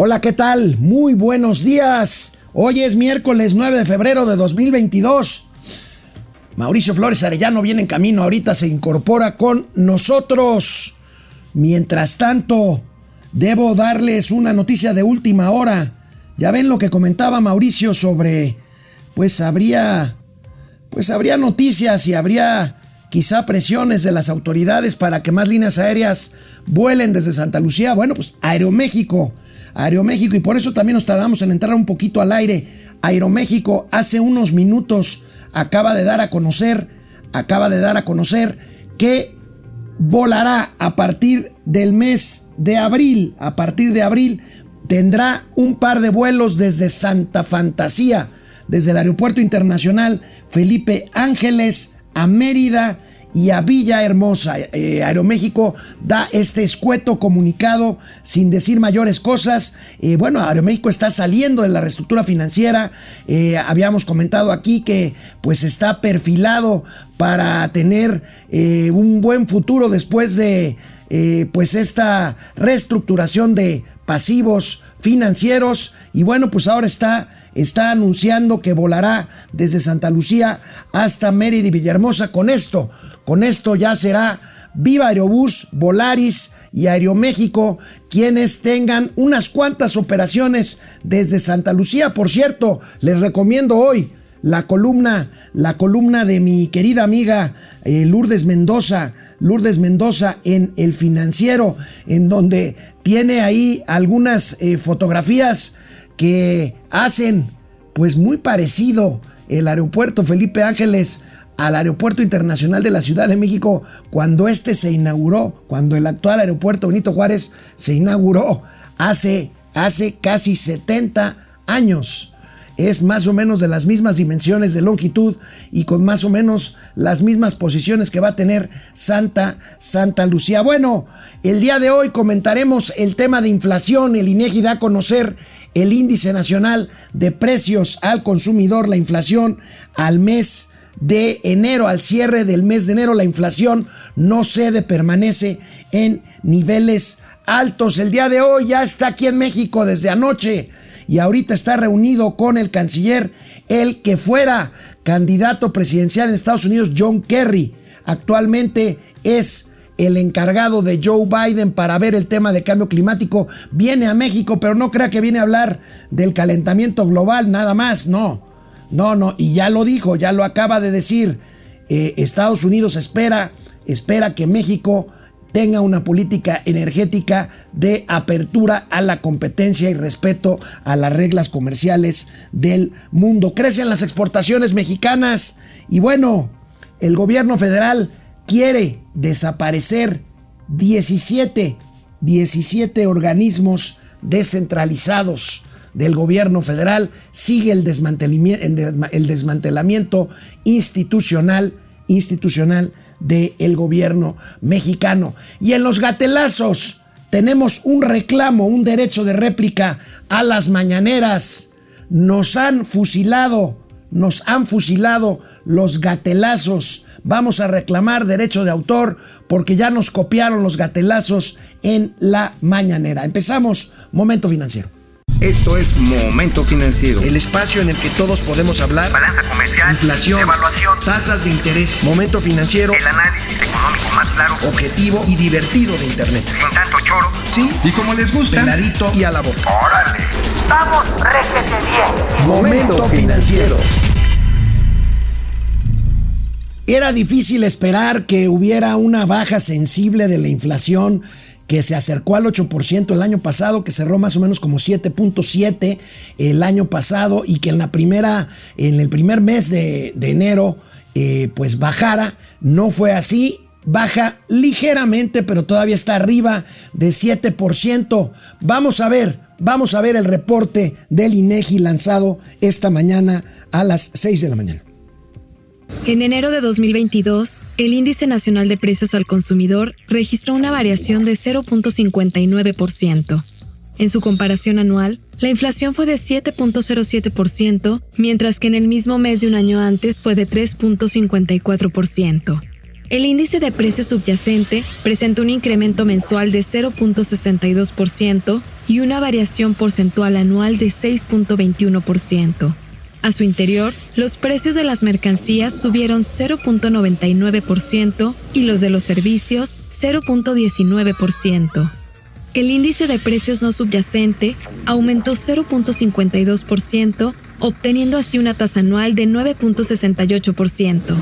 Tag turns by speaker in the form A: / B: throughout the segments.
A: Hola, ¿qué tal? Muy buenos días. Hoy es miércoles 9 de febrero de 2022. Mauricio Flores Arellano viene en camino, ahorita se incorpora con nosotros. Mientras tanto, debo darles una noticia de última hora. Ya ven lo que comentaba Mauricio sobre, pues habría, pues habría noticias y habría quizá presiones de las autoridades para que más líneas aéreas vuelen desde Santa Lucía. Bueno, pues Aeroméxico Aeroméxico y por eso también nos tardamos en entrar un poquito al aire. Aeroméxico hace unos minutos acaba de dar a conocer, acaba de dar a conocer que volará a partir del mes de abril, a partir de abril tendrá un par de vuelos desde Santa Fantasía, desde el Aeropuerto Internacional Felipe Ángeles a Mérida y a Villahermosa. Eh, Aeroméxico da este escueto comunicado sin decir mayores cosas. Eh, bueno, Aeroméxico está saliendo de la reestructura financiera. Eh, habíamos comentado aquí que pues está perfilado para tener un buen futuro después de pues esta reestructuración de pasivos financieros. Y bueno, pues ahora está está anunciando que volará desde Santa Lucía hasta Mérida y Villahermosa. Con esto, con esto ya será Viva Aerobús, Volaris y Aeroméxico quienes tengan unas cuantas operaciones desde Santa Lucía. Por cierto, les recomiendo hoy la columna, la columna de mi querida amiga eh, Lourdes Mendoza, Lourdes Mendoza en El Financiero, en donde tiene ahí algunas eh, fotografías que hacen pues muy parecido el aeropuerto Felipe Ángeles al Aeropuerto Internacional de la Ciudad de México cuando este se inauguró, cuando el actual aeropuerto Benito Juárez se inauguró hace, hace casi 70 años. Es más o menos de las mismas dimensiones de longitud y con más o menos las mismas posiciones que va a tener Santa Santa Lucía. Bueno, el día de hoy comentaremos el tema de inflación. El INEGI da a conocer el índice nacional de precios al consumidor, la inflación al mes de enero al cierre del mes de enero la inflación no cede, permanece en niveles altos. El día de hoy ya está aquí en México desde anoche y ahorita está reunido con el canciller, el que fuera candidato presidencial en Estados Unidos, John Kerry. Actualmente es el encargado de Joe Biden para ver el tema de cambio climático. Viene a México, pero no crea que viene a hablar del calentamiento global, nada más, no no, no, y ya lo dijo, ya lo acaba de decir. Eh, Estados Unidos espera, espera que México tenga una política energética de apertura a la competencia y respeto a las reglas comerciales del mundo. Crecen las exportaciones mexicanas y bueno, el gobierno federal quiere desaparecer 17, 17 organismos descentralizados del gobierno federal, sigue el desmantelamiento, institucional, institucional del gobierno mexicano. Y en los gatelazos tenemos un reclamo, un derecho de réplica a las mañaneras. Nos han fusilado, nos han fusilado los gatelazos. Vamos a reclamar derecho de autor porque ya nos copiaron los gatelazos en la mañanera. Empezamos, momento financiero.
B: Esto es Momento Financiero.
A: El espacio en el que todos podemos hablar.
C: Balanza comercial.
A: Inflación.
C: Evaluación.
A: Tasas de interés. Momento Financiero.
C: El análisis económico más claro.
A: Objetivo y divertido de Internet.
C: Sin tanto choro.
A: Sí.
B: Y como les gusta.
A: Peladito y a la boca.
C: Órale. Vamos, réjete bien.
B: Momento Financiero.
A: Era difícil esperar que hubiera una baja sensible de la inflación que se acercó al 8% el año pasado, que cerró más o menos como 7.7 el año pasado y que en la primera, en el primer mes de, enero, eh, pues bajara. No fue así. Baja ligeramente, pero todavía está arriba de 7%. Vamos a ver, vamos a ver el reporte del INEGI lanzado esta mañana a las 6 de la mañana.
D: En enero de 2022, el Índice Nacional de Precios al Consumidor registró una variación de 0.59%. En su comparación anual, la inflación fue de 7.07%, mientras que en el mismo mes de un año antes fue de 3.54%. el índice de precio subyacente presentó un incremento mensual de 0.62% y una variación porcentual anual de 6.21%. A su interior, los precios de las mercancías subieron 0.99% y los de los servicios 0.19%. El índice de precios no subyacente aumentó 0.52%, obteniendo así una tasa anual de 9.68%.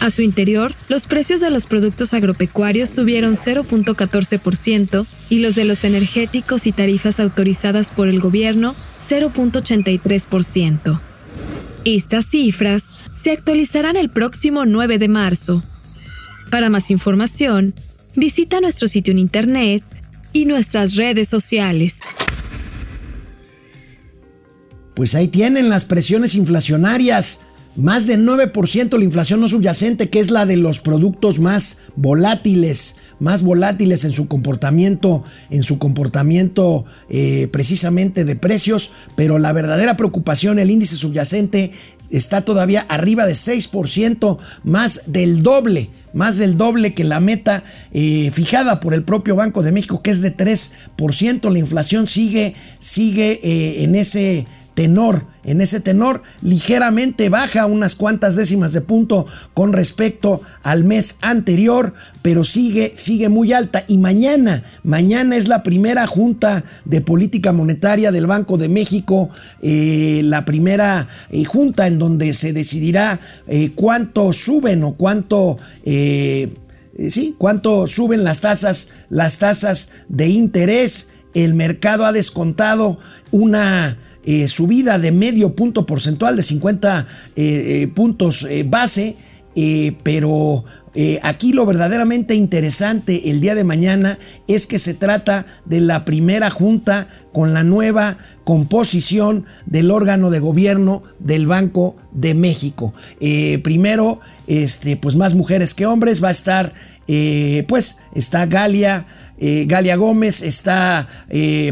D: A su interior, los precios de los productos agropecuarios subieron 0.14% y los de los energéticos y tarifas autorizadas por el gobierno 0.83%. Estas cifras se actualizarán el próximo 9 de marzo. Para más información, visita nuestro sitio en internet y nuestras redes sociales.
A: Pues ahí tienen las presiones inflacionarias más del 9% la inflación no subyacente, que es la de los productos más volátiles, más volátiles en su comportamiento, en su comportamiento eh, precisamente de precios, pero la verdadera preocupación, el índice subyacente está todavía arriba de 6%, más del doble más del doble que la meta eh, fijada por el propio Banco de México, que es de 3%. La inflación sigue, sigue eh, en ese tenor. En ese tenor ligeramente baja unas cuantas décimas de punto con respecto al mes anterior, pero sigue, sigue muy alta. Y mañana, mañana es la primera junta de política monetaria del Banco de México, eh, la primera eh, junta en donde se decidirá eh, cuánto suben o cuánto... Sí, cuánto suben las tasas, las tasas de interés. El mercado ha descontado una eh, subida de medio punto porcentual de 50 eh, eh, puntos base, pero aquí lo verdaderamente interesante el día de mañana es que se trata de la primera junta con la nueva composición del órgano de gobierno del Banco de México. primero, este, pues más mujeres que hombres, va a estar, pues está Galia. Galia Gómez, está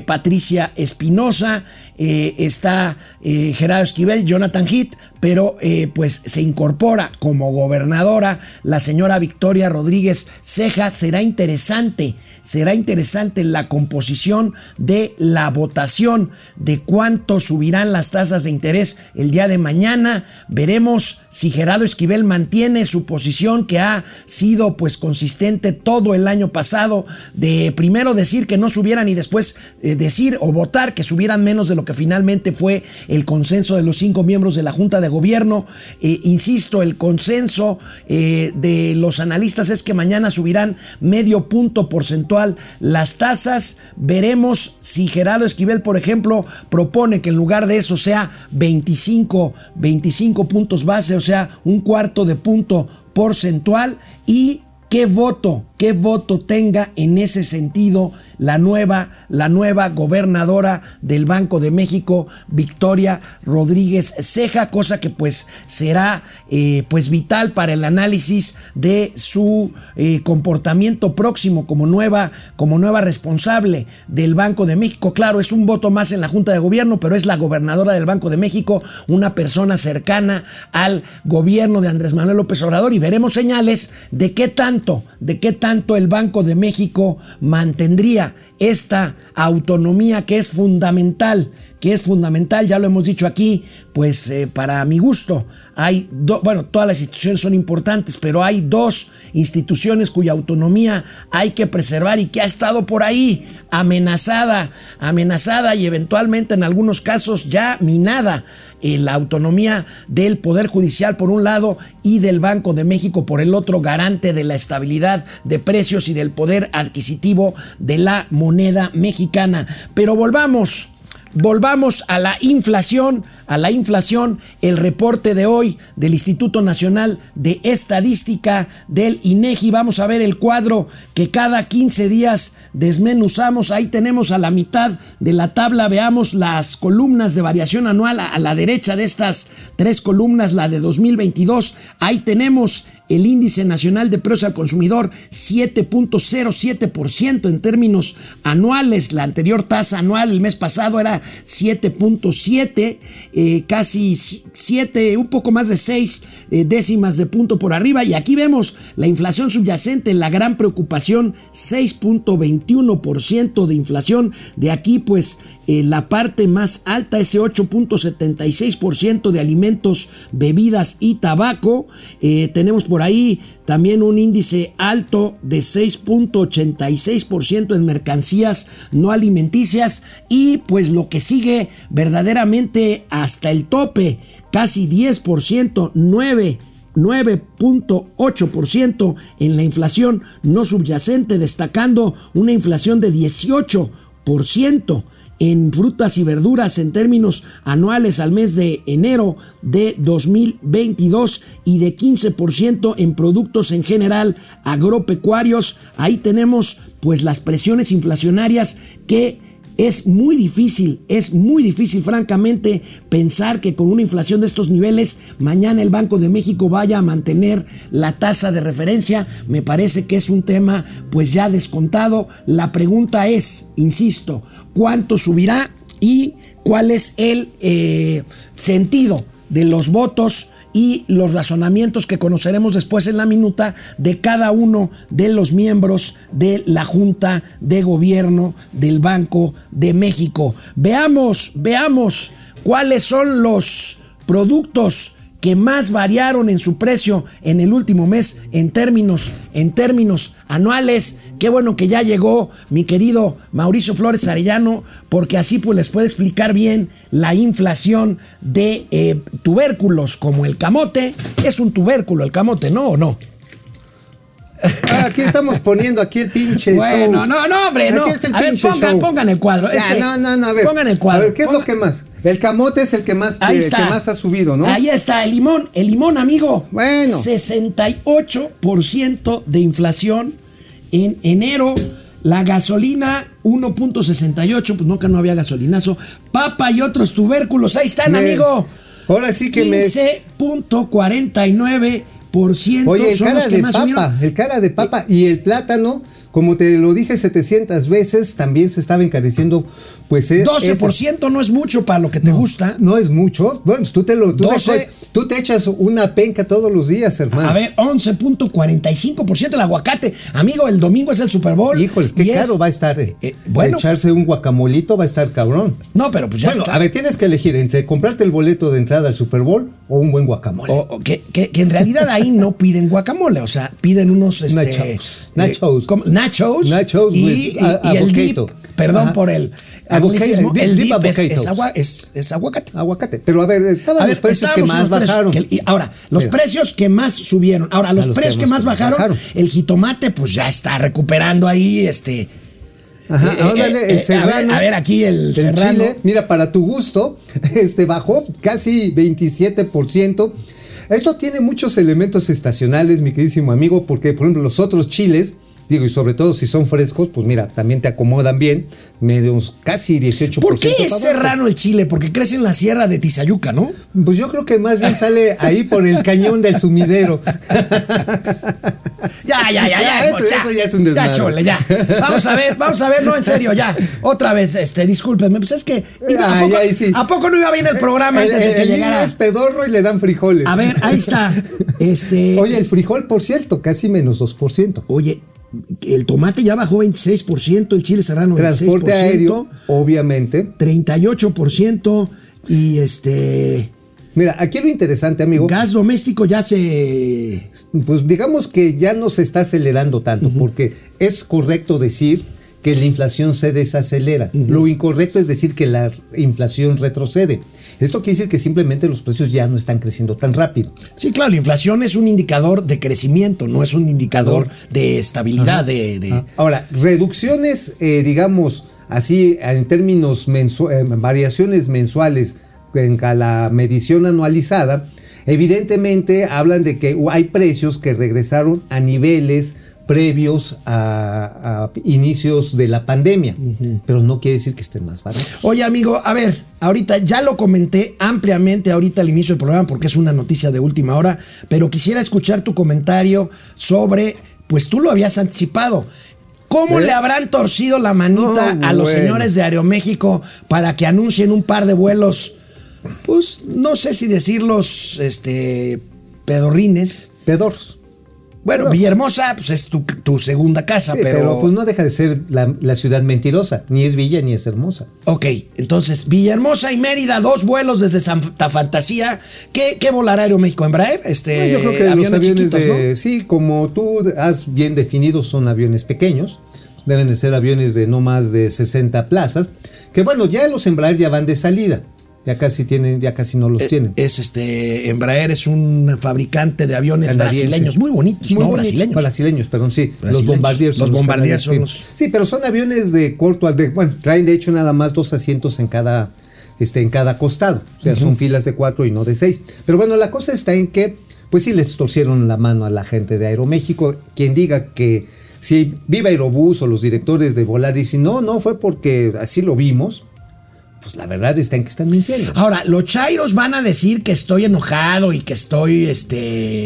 A: Patricia Espinosa, eh, está eh, Gerardo Esquivel, Jonathan Heath, pero eh, pues se incorpora como gobernadora la señora Victoria Rodríguez Ceja. Será interesante, será interesante la composición de la votación de cuánto subirán las tasas de interés el día de mañana. Veremos si Gerardo Esquivel mantiene su posición que ha sido pues consistente todo el año pasado de primero decir que no subieran y después decir o votar que subieran menos de lo que finalmente fue el consenso de los cinco miembros de la Junta de Gobierno. Eh, insisto, el consenso eh, de los analistas es que mañana subirán medio punto porcentual las tasas. Veremos si Gerardo Esquivel, por ejemplo, propone que en lugar de eso sea 25, 25 puntos base, o sea, un cuarto de punto porcentual y qué voto, qué voto tenga en ese sentido la nueva, la nueva gobernadora del Banco de México, Victoria Rodríguez Ceja, cosa que pues será eh, pues vital para el análisis de su eh, comportamiento próximo como nueva, como nueva responsable del Banco de México. Claro, es un voto más en la Junta de Gobierno, pero es la gobernadora del Banco de México, una persona cercana al gobierno de Andrés Manuel López Obrador y veremos señales de qué tanto, de qué tanto el Banco de México mantendría esta autonomía que es fundamental, que es fundamental, ya lo hemos dicho aquí, pues eh, para mi gusto hay, bueno, todas las instituciones son importantes, pero hay dos instituciones cuya autonomía hay que preservar y que ha estado por ahí amenazada, amenazada y eventualmente en algunos casos ya minada la autonomía del Poder Judicial por un lado y del Banco de México por el otro, garante de la estabilidad de precios y del poder adquisitivo de la moneda mexicana. Pero volvamos Volvamos a la inflación, a la inflación, el reporte de hoy del Instituto Nacional de Estadística del INEGI. Vamos a ver el cuadro que cada 15 días desmenuzamos. Ahí tenemos a la mitad de la tabla, veamos las columnas de variación anual a la derecha de estas tres columnas, la de 2022. Ahí tenemos el índice nacional de precios al consumidor 7.07% en términos anuales. La anterior tasa anual el mes pasado era 7.7, eh, casi 7, un poco más de 6 eh, décimas de punto por arriba. Y aquí vemos la inflación subyacente, la gran preocupación, 6.21% de inflación. De aquí pues eh, la parte más alta, ese 8.76% de alimentos, bebidas y tabaco. Eh, tenemos por ahí también un índice alto de 6.86% en mercancías no alimenticias y pues lo que sigue verdaderamente hasta el tope, casi 10%, 9 9.8% en la inflación no subyacente, destacando una inflación de 18% en frutas y verduras en términos anuales al mes de enero de 2022 y de 15% en productos en general agropecuarios. Ahí tenemos pues las presiones inflacionarias que es muy difícil, es muy difícil francamente pensar que con una inflación de estos niveles mañana el Banco de México vaya a mantener la tasa de referencia. Me parece que es un tema pues ya descontado. La pregunta es, insisto, ¿cuánto subirá y cuál es el eh, sentido de los votos? Y los razonamientos que conoceremos después en la minuta de cada uno de los miembros de la Junta de Gobierno del Banco de México. Veamos, veamos cuáles son los productos que más variaron en su precio en el último mes en términos, en términos anuales. Qué bueno que ya llegó mi querido Mauricio Flores Arellano, porque así pues les puede explicar bien la inflación de eh, tubérculos como el camote. Es un tubérculo el camote, ¿no o no?
E: Ah, aquí estamos poniendo aquí el pinche
A: Bueno, no, no, hombre, no.
E: Aquí es el
A: a ver,
E: pinche
A: pongan,
E: show.
A: pongan el cuadro. Este,
E: no, no, no, a ver.
A: Pongan el cuadro.
E: A ver, ¿qué es lo que más? El camote es el que más,
A: Ahí
E: eh, que más ha subido, ¿no?
A: Ahí está, el limón, el limón, amigo.
E: Bueno.
A: 68% de inflación en enero. La gasolina 1.68, pues nunca no había gasolinazo. Papa y otros tubérculos, ahí están,
E: Me-
A: amigo.
E: Ahora sí que me...
A: 15.49%
E: Oye, el
A: son
E: cara
A: los que
E: de
A: más
E: papa,
A: subieron.
E: el cara de papa y el plátano, como te lo dije 700 veces, también se estaba encareciendo, pues... eh,
A: 12% no es mucho para lo que te gusta.
E: no es mucho. Bueno, tú te lo... Tú,
A: 12.
E: te, tú te echas una penca todos los días, hermano.
A: A ver, 11.45% el aguacate. Amigo, el domingo es el Super Bowl.
E: Híjoles, qué
A: es-
E: caro va a estar. eh.
A: Eh, bueno.
E: Echarse un guacamolito va a estar cabrón.
A: No, pero pues ya
E: bueno,
A: está.
E: a ver, tienes que elegir entre comprarte el boleto de entrada al Super Bowl o un buen guacamole.
A: O- o que, que- que en realidad ahí no piden guacamole, o sea, piden unos este,
E: Nachos.
A: eh,
E: Nachos.
A: Nachos,
E: Nachos
A: y,
E: with
A: y-
E: a-
A: y el dip, perdón
E: Ajá.
A: por el anglicismo, el
E: dip
A: dip es, agua- es- es aguacate.
E: Aguacate. Pero a ver, estaban
A: A
E: los
A: ver,
E: precios que más
A: precios
E: bajaron.
A: que- y ahora, los precios que más subieron. Ahora, los,
E: los
A: precios que más
E: que más
A: bajaron,
E: bajaron.
A: el jitomate, pues ya está recuperando ahí, este.
E: Ajá,
A: eh, eh,
E: el
A: eh,
E: serrano.
A: A ver, a ver, aquí el,
E: El
A: serrano.
E: chile, mira, para tu gusto, este bajó casi 27%. Esto tiene muchos elementos estacionales, mi queridísimo amigo, porque por ejemplo los otros chiles, digo, y sobre todo si son frescos, pues mira, también te acomodan bien, medios casi 18%.
A: ¿Por qué es serrano el chile? Porque crece en la sierra de Tizayuca, ¿no?
E: Pues yo creo que más bien sale ahí por el cañón del sumidero.
A: Ya, ya, ya, ya.
E: Ya, esto-
A: ya,
E: esto ya es un desmadre.
A: Ya, chole, ya. Vamos a ver, vamos a ver, no, en serio, ya. Otra vez, este, discúlpenme. Pues es que. digo, ¿a,
E: Ay,
A: poco,
E: sí.
A: ¿A poco no iba bien el programa
E: el,
A: antes de que
E: el niño es pedorro y le dan frijoles.
A: A ver, ahí está. Este.
E: Oye, el frijol, por cierto, casi menos 2%.
A: Oye, el tomate ya bajó 26%, el chile serrano 26%,
E: Transporte aéreo, obviamente.
A: 38% y este
E: Mira, aquí lo interesante, amigo,
A: gas doméstico ya se
E: pues digamos que ya no se está acelerando tanto, porque es correcto decir que la inflación se desacelera. Lo incorrecto es decir que la inflación retrocede. Esto quiere decir que simplemente los precios ya no están creciendo tan rápido.
A: Sí, claro, la inflación es un indicador de crecimiento, no es un indicador de estabilidad de, de-
E: Ahora, reducciones, eh, digamos así, en términos mensu- eh, variaciones mensuales en la medición anualizada, evidentemente hablan de que hay precios que regresaron a niveles previos a, a inicios de la pandemia, pero no quiere decir que estén más baratos.
A: Oye, amigo, a ver, ahorita ya lo comenté ampliamente ahorita al inicio del programa porque es una noticia de última hora, pero quisiera escuchar tu comentario sobre, pues tú lo habías anticipado. ¿Cómo
E: ¿Eh?
A: le habrán torcido la manita
E: No,
A: a los
E: bueno.
A: señores de Aeroméxico para que anuncien un par de vuelos? Pues no sé si decirlos, este, pedorrines.
E: Pedorros.
A: Bueno, Villahermosa, pues es tu, tu segunda casa,
E: Sí,
A: pero...
E: pero, pues no deja de ser la, la ciudad mentirosa, ni es villa ni es hermosa.
A: Ok, entonces Villahermosa y Mérida, dos vuelos desde Santa Fantasía. ¿Qué, qué volará Aeroméxico? ¿Embraer? Este,
E: No, yo creo que los aviones
A: chiquitos,
E: de,
A: ¿no?
E: sí, como tú has bien definido, son aviones pequeños. Deben de ser aviones de no más de 60 plazas. Que bueno, ya los Embraer ya van de salida. Ya casi tienen, ya casi no los tienen.
A: Es este, Embraer es un fabricante de aviones
E: Canadiense.
A: brasileños, muy bonitos,
E: Muy
A: no brasileños.
E: Brasileños, perdón, sí. Los
A: Brasileños.
E: Bombardier son
A: Los son los-
E: Sí. Sí, pero son aviones de corto al de. Bueno, traen de hecho nada más dos asientos en cada, este, en cada costado. O sea, son filas de cuatro y no de seis. Pero bueno, la cosa está en que, pues sí, les torcieron la mano a la gente de Aeroméxico. Quien diga que si viva Aerobús o los directores de Volaris, y no, no fue porque así lo vimos. Pues la verdad está en que están mintiendo.
A: Ahora, los chairos van a decir que estoy enojado y que estoy, este...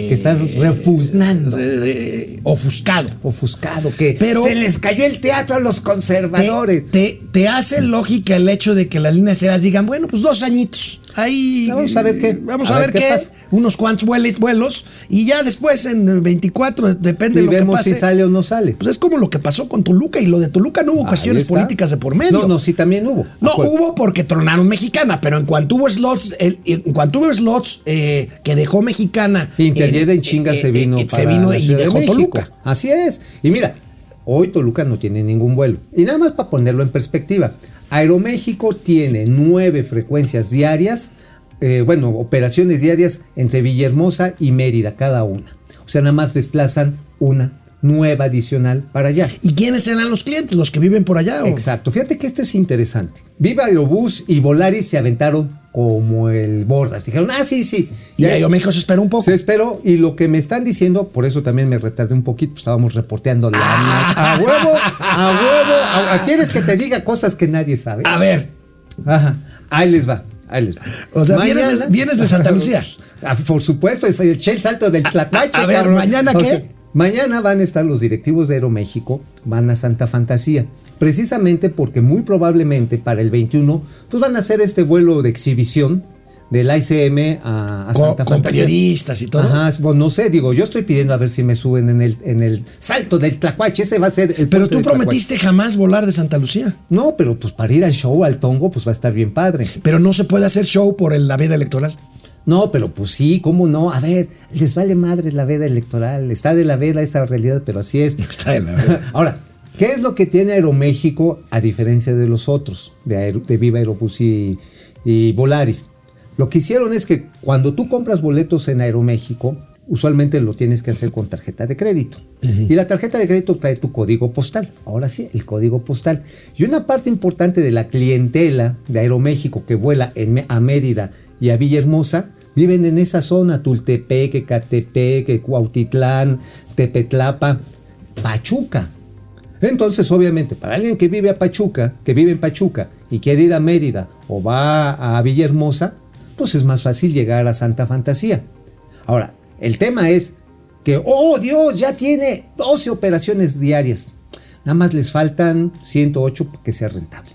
E: Que estás refugnando.
A: eh, ofuscado.
E: Ofuscado, que
A: Pero-
E: se les cayó el teatro a los
A: te,
E: conservadores.
A: te, te hace lógica el hecho de que las líneas aéreas digan, bueno, pues dos añitos. Ahí.
E: Vamos a ver qué.
A: Vamos a, ver, qué. Unos cuantos vuelos. Y ya después en 24, depende de lo que
E: vemos
A: pase.
E: si sale o no sale.
A: Pues es como lo que pasó con Toluca. Y lo de Toluca no hubo
E: Ahí
A: cuestiones
E: está.
A: políticas de por medio.
E: No, no, sí también hubo.
A: No,
E: Acuerdo.
A: hubo porque tronaron mexicana, pero en cuanto hubo slots, el- en cuanto hubo slots eh, que dejó mexicana.
E: Interjet
A: eh,
E: en chinga
A: eh,
E: se vino.
A: eh, se
E: para
A: vino
E: la
A: y
E: de
A: dejó
E: México.
A: Toluca.
E: Así es. Y mira, hoy Toluca no tiene ningún vuelo. Y nada más para ponerlo en perspectiva. Aeroméxico tiene nueve frecuencias diarias, eh, bueno, operaciones diarias entre Villahermosa y Mérida, cada una. O sea, nada más desplazan una nueva adicional para allá.
A: ¿Y quiénes serán los clientes? ¿Los que viven por allá? o?
E: Exacto. Fíjate que esto es interesante. Viva Aerobús y Volaris se aventaron como el borras. Dijeron, ah, sí, sí.
A: Y
E: Ya-
A: Aeroméxico se espera un poco.
E: Se esperó y lo que me están diciendo, por eso también me retardé un poquito, pues estábamos reporteando la
A: Ah.
E: a huevo, a huevo, a, a- ¿quieres que te diga cosas que nadie sabe?
A: A ver,
E: Ajá, ahí les va, ahí les va.
A: O sea, vienes de- vienes de Santa Lucía.
E: Ah, por supuesto, es el, el salto del Tlacuache.
A: a ver,
E: cabrón.
A: ¿mañana
E: O
A: qué?
E: sea, mañana van a estar los directivos de Aeroméxico, van a Santa Fantasía. Precisamente porque muy probablemente para el 21, pues van a hacer este vuelo de exhibición del ICM a, a
A: con,
E: Santa
A: con
E: Fantasía.
A: periodistas y todo.
E: Ajá, bueno, no sé, digo, yo estoy pidiendo a ver si me suben en el, en el salto del Tlacuache, ese va a ser el
A: Pero tú
E: Tlacuache.
A: prometiste jamás volar de Santa Lucía.
E: No, pero pues para ir al show, al tongo, pues va a estar bien padre.
A: Pero no se puede hacer show por el- la veda electoral.
E: No, pero pues sí, ¿cómo no? A ver, les vale madre la veda electoral, está de la veda esta realidad, pero así es.
A: Está de la veda.
E: Ahora, ¿qué es lo que tiene Aeroméxico a diferencia de los otros, de, Aero- de Viva Aerobús y, y Volaris? Lo que hicieron es que cuando tú compras boletos en Aeroméxico, usualmente lo tienes que hacer con tarjeta de crédito. Y la tarjeta de crédito trae tu código postal. Ahora sí, el código postal. Y una parte importante de la clientela de Aeroméxico que vuela en a Mérida y a Villahermosa viven en esa zona, Tultepec, Catepec, Cuautitlán, Tepetlapa, Pachuca. Entonces, obviamente, para alguien que vive a Pachuca, que vive en Pachuca y quiere ir a Mérida o va a Villahermosa, pues es más fácil llegar a Santa Fantasía. Ahora, el tema es que, oh Dios, ya tiene 12 operaciones diarias. Nada más les faltan 108 para que sea rentable.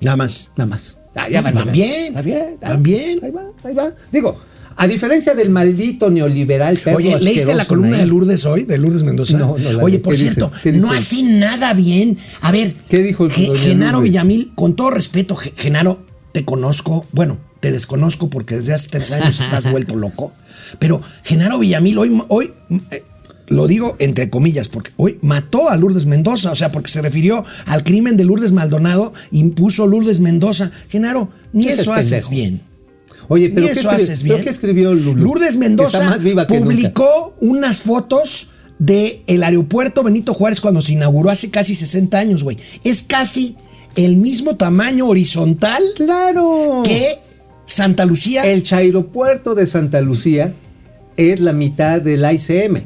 A: Nada más.
E: Nada más. Ah, ya van,
A: Van bien,
E: Está bien.
A: van bien.
E: Ahí va, ahí va. Digo, a diferencia del maldito neoliberal perro
A: Oye, ¿leíste la columna de Lourdes hoy? De Lourdes Mendoza.
E: No, no la
A: Oye, por cierto, no hace nada bien. A ver,
E: ¿Qué dijo el doña
A: Genaro
E: Lourdes?
A: Villamil, con todo respeto, Ge- Genaro, te conozco. Bueno, te desconozco porque desde hace tres años estás vuelto loco. Pero Genaro Villamil hoy, hoy eh, lo digo entre comillas, porque hoy mató a Lourdes Mendoza, o sea, porque se refirió al crimen de Lourdes Maldonado, impuso Lourdes Mendoza. Genaro, ni eso haces
E: pendejo.
A: bien.
E: Oye, pero ¿qué,
A: eso
E: escri-
A: haces
E: pero
A: bien.
E: qué escribió?
A: Lourdes Mendoza
E: está más viva que nunca.
A: publicó unas fotos del el aeropuerto Benito Juárez cuando se inauguró hace casi 60 años, güey. Es casi el mismo tamaño horizontal
E: Claro.
A: que Santa Lucía.
E: El Chairopuerto de Santa Lucía es la mitad del ICM.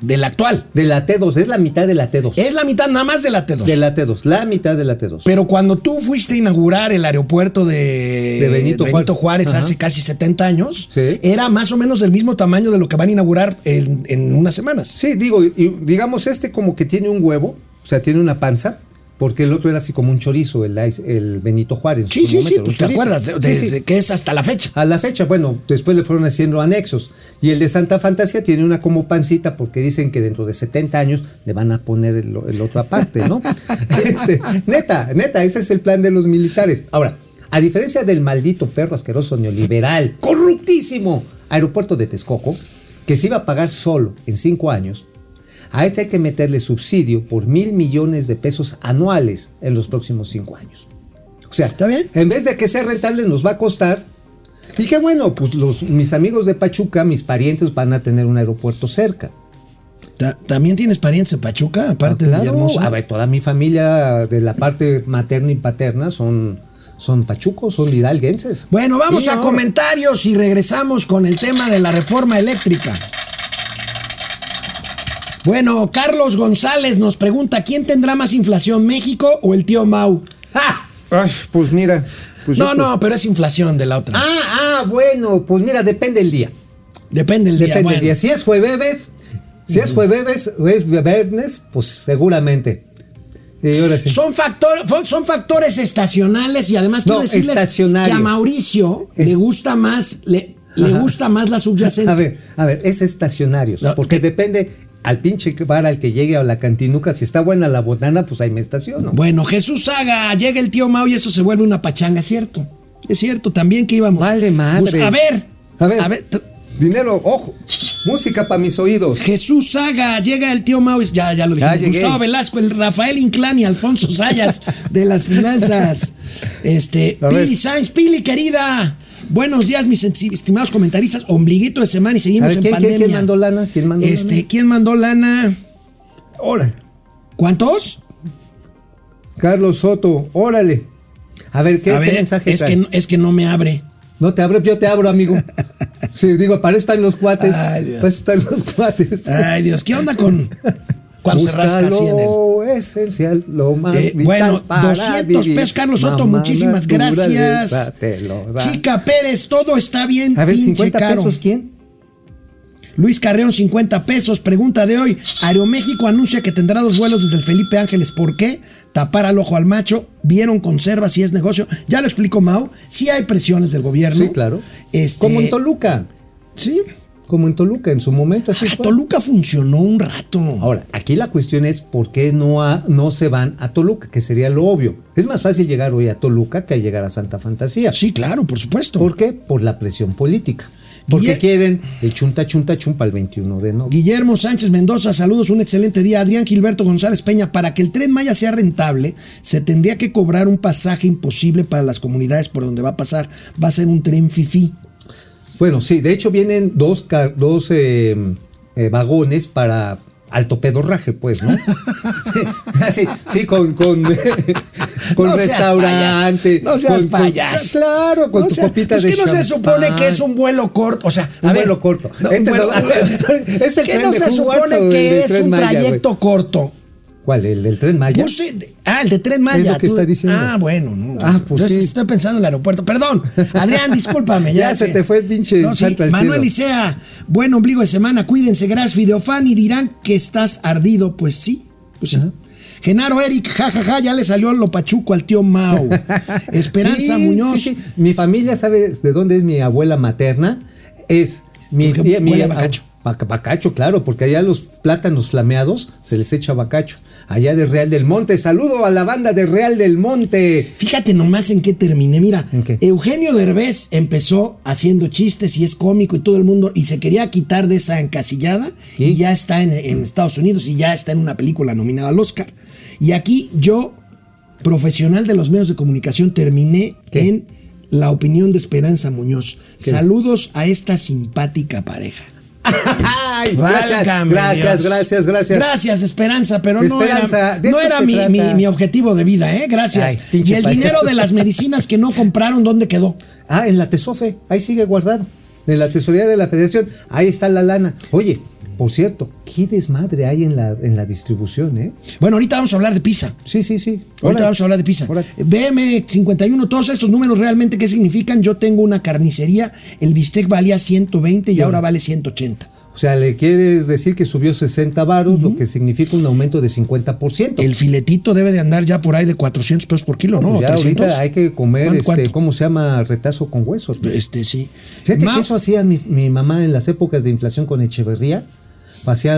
A: De la actual.
E: De la T2, es la mitad de la T2.
A: Es la mitad nada más de la T2.
E: De la T2, la mitad de la T2.
A: Pero cuando tú fuiste a inaugurar el aeropuerto de,
E: De Benito Juárez.
A: Hace casi 70 años,
E: Sí.
A: era más o menos del mismo tamaño de lo que van a inaugurar en, en unas semanas.
E: Sí, digo, y digamos, este como que tiene un huevo, o sea, tiene una panza, porque el otro era así como un chorizo, el, Benito Juárez.
A: Sí, sí,
E: momento
A: sí, pues te
E: chorizo.
A: acuerdas de,
E: Sí,
A: de-
E: sí.
A: de que es hasta la fecha.
E: A la fecha, bueno, después le fueron haciendo anexos. Y el de Santa Fantasía tiene una como pancita porque dicen que dentro de 70 años le van a poner el, el otra parte, ¿no? Este, neta, neta, ese es el plan de los militares. Ahora, a diferencia del maldito perro asqueroso neoliberal, corruptísimo aeropuerto de Texcoco, que se iba a pagar solo en cinco años, a este hay que meterle subsidio por mil millones de pesos anuales en los próximos cinco años. O sea,
A: ¿Está bien?
E: en vez de que sea rentable, nos va a costar. Y qué bueno, pues los, mis amigos de Pachuca, mis parientes, van a tener un aeropuerto cerca.
A: Ta- ¿También tienes parientes en Pachuca, aparte
E: Ah,
A: de
E: claro.
A: Villahermosa?
E: A ver, toda mi familia de la parte materna y paterna son, son pachucos, son hidalguenses.
A: Bueno, vamos
E: Y
A: a comentarios y regresamos con el tema de la reforma eléctrica. Bueno, Carlos González nos pregunta, ¿quién tendrá más inflación, México o el tío Mau? ¡Ja!
E: Ay, pues mira. Pues
A: no, no, pero es inflación de la otra.
E: Ah, ah, bueno, pues mira, depende el día.
A: Depende el día.
E: Depende
A: bueno.
E: el día. Si es jueves, si es jueves o es viernes, pues seguramente. Y ahora sí.
A: Son, factor- son factores estacionales y además quiero
E: No,
A: decirles que a Mauricio
E: Es-
A: le gusta más, le, le gusta más la subyacente.
E: A ver, a ver, es estacionarios.
A: No,
E: porque
A: que-
E: depende al pinche bar al que llegue a la cantinuca. Si está buena la botana, pues ahí me estaciono.
A: Bueno, Jesús Saga, llega el tío Mau y eso se vuelve una pachanga, cierto. Es cierto, también que íbamos.
E: Vale madre.
A: Pues, a ver,
E: A ver.
A: a ver,
E: Dinero, ojo. Música para mis oídos.
A: Jesús Saga, llega el tío Mau, y- ya, ya lo
E: Ya llegué.
A: Gustavo Velasco, el Rafael Inclán y Alfonso Sayas de las finanzas. Este. Pili Sainz, Pili querida. Buenos días, mis estimados comentaristas. Ombliguito de semana y seguimos
E: ver,
A: en
E: ¿quién- quién-
A: pandemia.
E: quién mandó lana? ¿Quién mandó
A: este,
E: lana?
A: ¿Quién mandó lana?
E: Órale.
A: ¿Cuántos?
E: Carlos Soto, órale. A ver, ¿qué,
A: A
E: qué
A: ver,
E: mensaje
A: es
E: trae?
A: que, no- es que no me abre.
E: No te abro, yo te abro, amigo. Sí, digo, para eso están los cuates.
A: Ay, Dios.
E: para eso están los cuates.
A: Ay, Dios, ¿qué onda con cuando se rasca así en el...
E: esencial, lo más
A: Eh,
E: vital
A: bueno,
E: para
A: 200
E: vivir.
A: pesos, Carlos Soto,
E: Mamá
A: muchísimas gracias. Chica Pérez, todo está bien,
E: A ver,
A: pinche
E: 50
A: caro.
E: pesos, ¿quién?
A: Luis Carreón, 50 pesos. Pregunta de hoy. Aeroméxico anuncia que tendrá dos vuelos desde el Felipe Ángeles. ¿Por qué? Tapar al ojo al macho. Vieron conservas si es negocio. Ya lo explicó Mau. Sí hay presiones del gobierno.
E: Sí, claro.
A: Este,
E: Como en Toluca.
A: Sí.
E: Como en Toluca, en su momento así fue.
A: Toluca funcionó un rato.
E: Ahora, aquí la cuestión es por qué no, a- no se van a Toluca, que sería lo obvio. Es más fácil llegar hoy a Toluca que llegar a Santa Fantasía.
A: Sí, claro, por supuesto.
E: ¿Por qué? Por la presión política. Porque
A: Guille-
E: quieren el chunta, chunta, chumpa el 21 de noviembre.
A: Guillermo Sánchez Mendoza, saludos, un excelente día. Adrián Gilberto González Peña, para que el tren Maya sea rentable, se tendría que cobrar un pasaje imposible para las comunidades por donde va a pasar. Va a ser un tren fifí.
E: Bueno, sí, de hecho vienen dos, dos eh, eh, vagones para alto pedorraje, pues, ¿no? sí, sí, con, con, con
A: No seas
E: restaurante.
A: paya- no seas
E: con- con-
A: payaso.
E: claro, con
A: No
E: tu
A: sea-
E: copita
A: pues
E: de
A: que no se supone que es un vuelo corto, o sea, a
E: Un
A: ver,
E: vuelo corto.
A: no,
E: Este
A: vuelo-
E: es el
A: que
E: tren
A: no se supone que es un trayecto corto.
E: ¿Cuál? ¿El del tren Maya?
A: Puse de- ah, el de Tren Maya.
E: Es lo que está diciendo.
A: Ah, bueno. No,
E: Ah, pues sí.
A: estoy pensando en el aeropuerto. Perdón, Adrián, discúlpame. Ya,
E: Ya se te fue el pinche
A: No, sí, Manuel. Licea, buen ombligo de semana. Cuídense, gracias. Videofan y dirán que estás ardido. Pues sí, pues sí. Genaro Eric, jajaja, ya le salió lo pachuco al tío Mau. Esperanza
E: Sí,
A: Muñoz.
E: sí. Mi familia sabe de dónde es mi abuela materna. Es mi
A: ¿Por qué
E: tía, mi
A: bacacho?
E: Bac- Bacacho, claro, porque allá los plátanos flameados se les echa bacacho. Allá de Real del Monte. Saludo a la banda de Real del Monte.
A: Fíjate nomás en qué terminé. Mira,
E: ¿En qué?
A: Eugenio Derbez empezó haciendo chistes y es cómico y todo el mundo y se quería quitar de esa encasillada
E: ¿Sí?
A: y ya está en, en Estados Unidos y ya está en una película nominada al Oscar. Y aquí yo, profesional de los medios de comunicación, terminé
E: ¿Qué?
A: en la opinión de Esperanza Muñoz.
E: ¿Qué?
A: Saludos a esta simpática pareja.
E: Ay, gracias,
A: Válgame
E: gracias, gracias, gracias.
A: Gracias, Esperanza, pero no era, no mi,
E: trata.
A: mi- mi objetivo de vida, ¿eh? Gracias.
E: Ay,
A: y el dinero de las medicinas que no compraron, ¿dónde quedó?
E: Ah, en la Tesofe, ahí sigue guardado. En la tesorería de la Federación, ahí está la lana. Oye, por cierto, qué desmadre hay en la, en la distribución, ¿eh?
A: Bueno, ahorita vamos a hablar de pizza.
E: Sí, sí, sí.
A: Ahorita vamos a hablar de pizza.
E: Órale.
A: BM51, todos estos números realmente qué significan. Yo tengo una carnicería, el bistec valía 120 y ahora vale 180.
E: O sea, le quieres decir que subió 60 varos, lo que significa un aumento de 50%.
A: El filetito debe de andar ya por ahí de 400 pesos por kilo, ¿no?
E: Pues ya
A: 300.
E: ahorita hay que comer,
A: ¿Cuánto-
E: este? ¿cómo se llama? Retazo con huesos.
A: Este sí.
E: Fíjate
A: Ma-
E: que eso hacía mi, mi mamá en las épocas de inflación con Echeverría.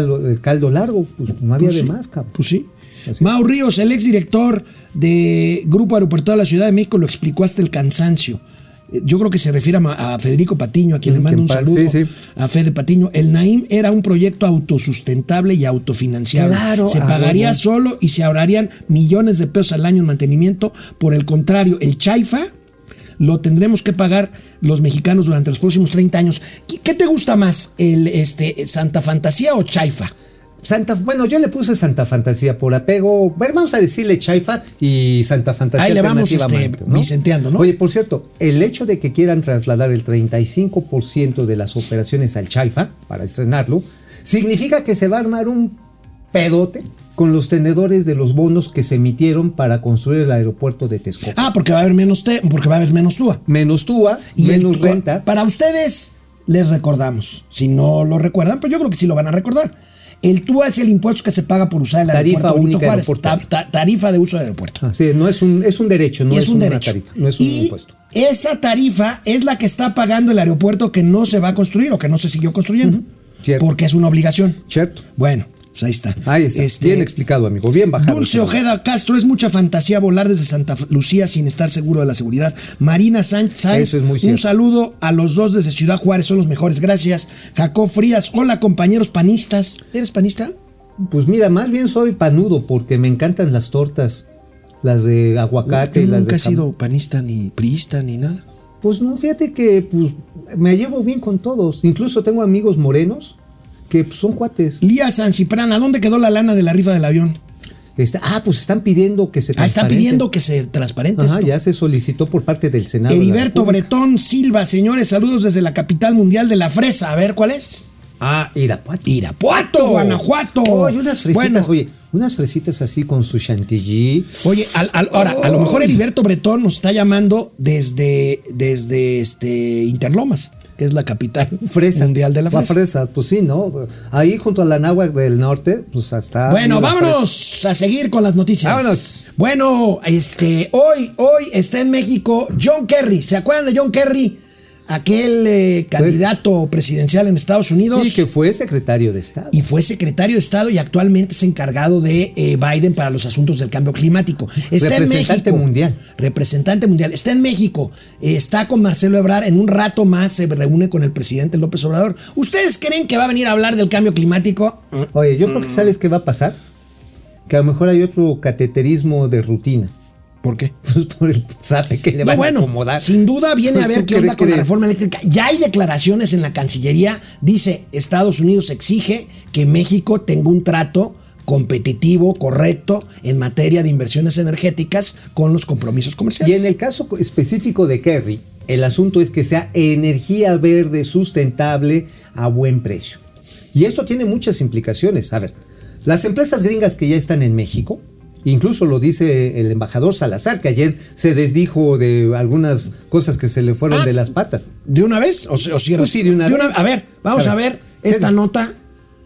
E: Lo- el caldo largo, pues no había
A: Pues
E: de
A: sí,
E: más, cabrón.
A: Pues sí.
E: Así.
A: Mau Ríos, el exdirector de Grupo Aeropuerto de la Ciudad de México, lo explicó hasta el cansancio. Eh, Yo creo que se refiere a, Federico Patiño, a quien
E: Mm,
A: le mando un saludo.
E: sí, sí.
A: A Fede Patiño. El Naim era un proyecto autosustentable y autofinanciable.
E: Claro,
A: se
E: a
A: pagaría solo y se ahorrarían millones de pesos al año en mantenimiento. Por el contrario, el Chaifa lo tendremos que pagar los mexicanos durante los próximos 30 años. ¿Qué, qué te gusta más, el este, Santa Fantasía o Chaifa?
E: Santa, bueno, yo le puse Santa Fantasía por apego. Bueno, vamos a decirle Chaifa y Santa Fantasía.
A: Ahí le vamos, este, vicenteando, ¿no?
E: Oye, por cierto, el hecho de que quieran trasladar el 35% de las operaciones al Chaifa para estrenarlo, significa que se va a armar un pedote con los tenedores de los bonos que se emitieron para construir el aeropuerto de Texcoco.
A: Ah, porque va a haber menos te, porque va a haber menos túa.
E: Menos TUA,
A: Y el-
E: menos renta.
A: Para ustedes les recordamos. Si no lo recuerdan, pues yo creo que sí lo van a recordar. El TUA es el impuesto que se paga por usar el
E: Tarifa
A: aeropuerto
E: única
A: Juárez.
E: aeroportuaria.
A: Ta- ta- tarifa de uso del aeropuerto.
E: Ah, sí, no es un, es un derecho, no es,
A: es un
E: una
A: derecho.
E: tarifa, no es un
A: y
E: impuesto.
A: esa tarifa es la que está pagando el aeropuerto que no se va a construir o que no se siguió construyendo. Porque es una obligación.
E: Cierto.
A: Bueno, pues ahí está.
E: Ahí está.
A: Este,
E: bien explicado, amigo. Bien bajado.
A: Dulce Ojeda Castro, es mucha fantasía volar desde Santa Lucía sin estar seguro de la seguridad. Marina Sánchez,
E: es muy
A: un saludo a los dos desde Ciudad Juárez, son los mejores, gracias. Jacob Frías, hola compañeros panistas. ¿Eres panista?
E: Pues mira, más bien soy panudo porque me encantan las tortas, las de aguacate
A: Yo
E: y las
A: nunca he sido panista ni priista ni nada.
E: Pues no, fíjate que pues me llevo bien con todos. Incluso tengo amigos morenos que pues, son cuates.
A: Lía San Ciprán, ¿a dónde quedó la lana de la rifa del avión?
E: Ah, pues están pidiendo que se
A: Ah, están
E: transparente.
A: pidiendo que se transparente
E: Ajá,
A: esto.
E: ya se solicitó por parte del Senado. de
A: Heriberto
E: República.
A: Bretón Silva, señores, saludos desde la capital mundial de la fresa. A ver, ¿cuál es?
E: Ah, Irapuato.
A: Irapuato, Guanajuato.
E: Oye, unas fresitas,
A: Bueno,
E: oye, unas fresitas así con su chantilly.
A: Oye, al- al- ahora, a lo mejor Heriberto Bretón nos está llamando desde, desde este Interlomas, que es la capital
E: Fresa.
A: mundial de la fresa.
E: pues sí, ¿no? Ahí junto a la náhuatl del norte, pues hasta.
A: Bueno,
E: la
A: vámonos a seguir con las noticias.
E: Vámonos.
A: Bueno, este, hoy, hoy está en México John Kerry. ¿Se acuerdan de John Kerry? Aquel eh, candidato presidencial en Estados Unidos.
E: Y que fue secretario de Estado.
A: y fue secretario de Estado y actualmente es encargado de eh, Biden para los asuntos del cambio climático. Está en
E: Representante
A: México.
E: mundial.
A: Representante mundial. Está en México. Eh, está con Marcelo Ebrard. En un rato más se reúne con el presidente López Obrador. ¿Ustedes creen que va a venir a hablar del cambio climático?
E: Oye, yo creo que sabes qué va a pasar. Que a lo mejor hay otro cateterismo de rutina.
A: ¿Por qué?
E: Pues por el sabe que le
A: No,
E: van
A: bueno,
E: a acomodar.
A: sin duda viene a ver
E: ¿Tú
A: qué onda con la reforma eléctrica. Ya hay declaraciones en la Cancillería. Dice, Estados Unidos exige que México tenga un trato competitivo, correcto, en materia de inversiones energéticas con los compromisos comerciales.
E: Y en el caso específico de Kerry, el asunto es que sea energía verde sustentable a buen precio. Y esto tiene muchas implicaciones. A ver, las empresas gringas que ya están en México, incluso lo dice el embajador Salazar, que ayer se desdijo de algunas cosas que se le fueron
A: Ah.
E: de las patas.
A: ¿De una vez? ¿O, o cierras?
E: Pues sí, de una vez.
A: A ver, vamos a
E: A
A: ver, esta nota.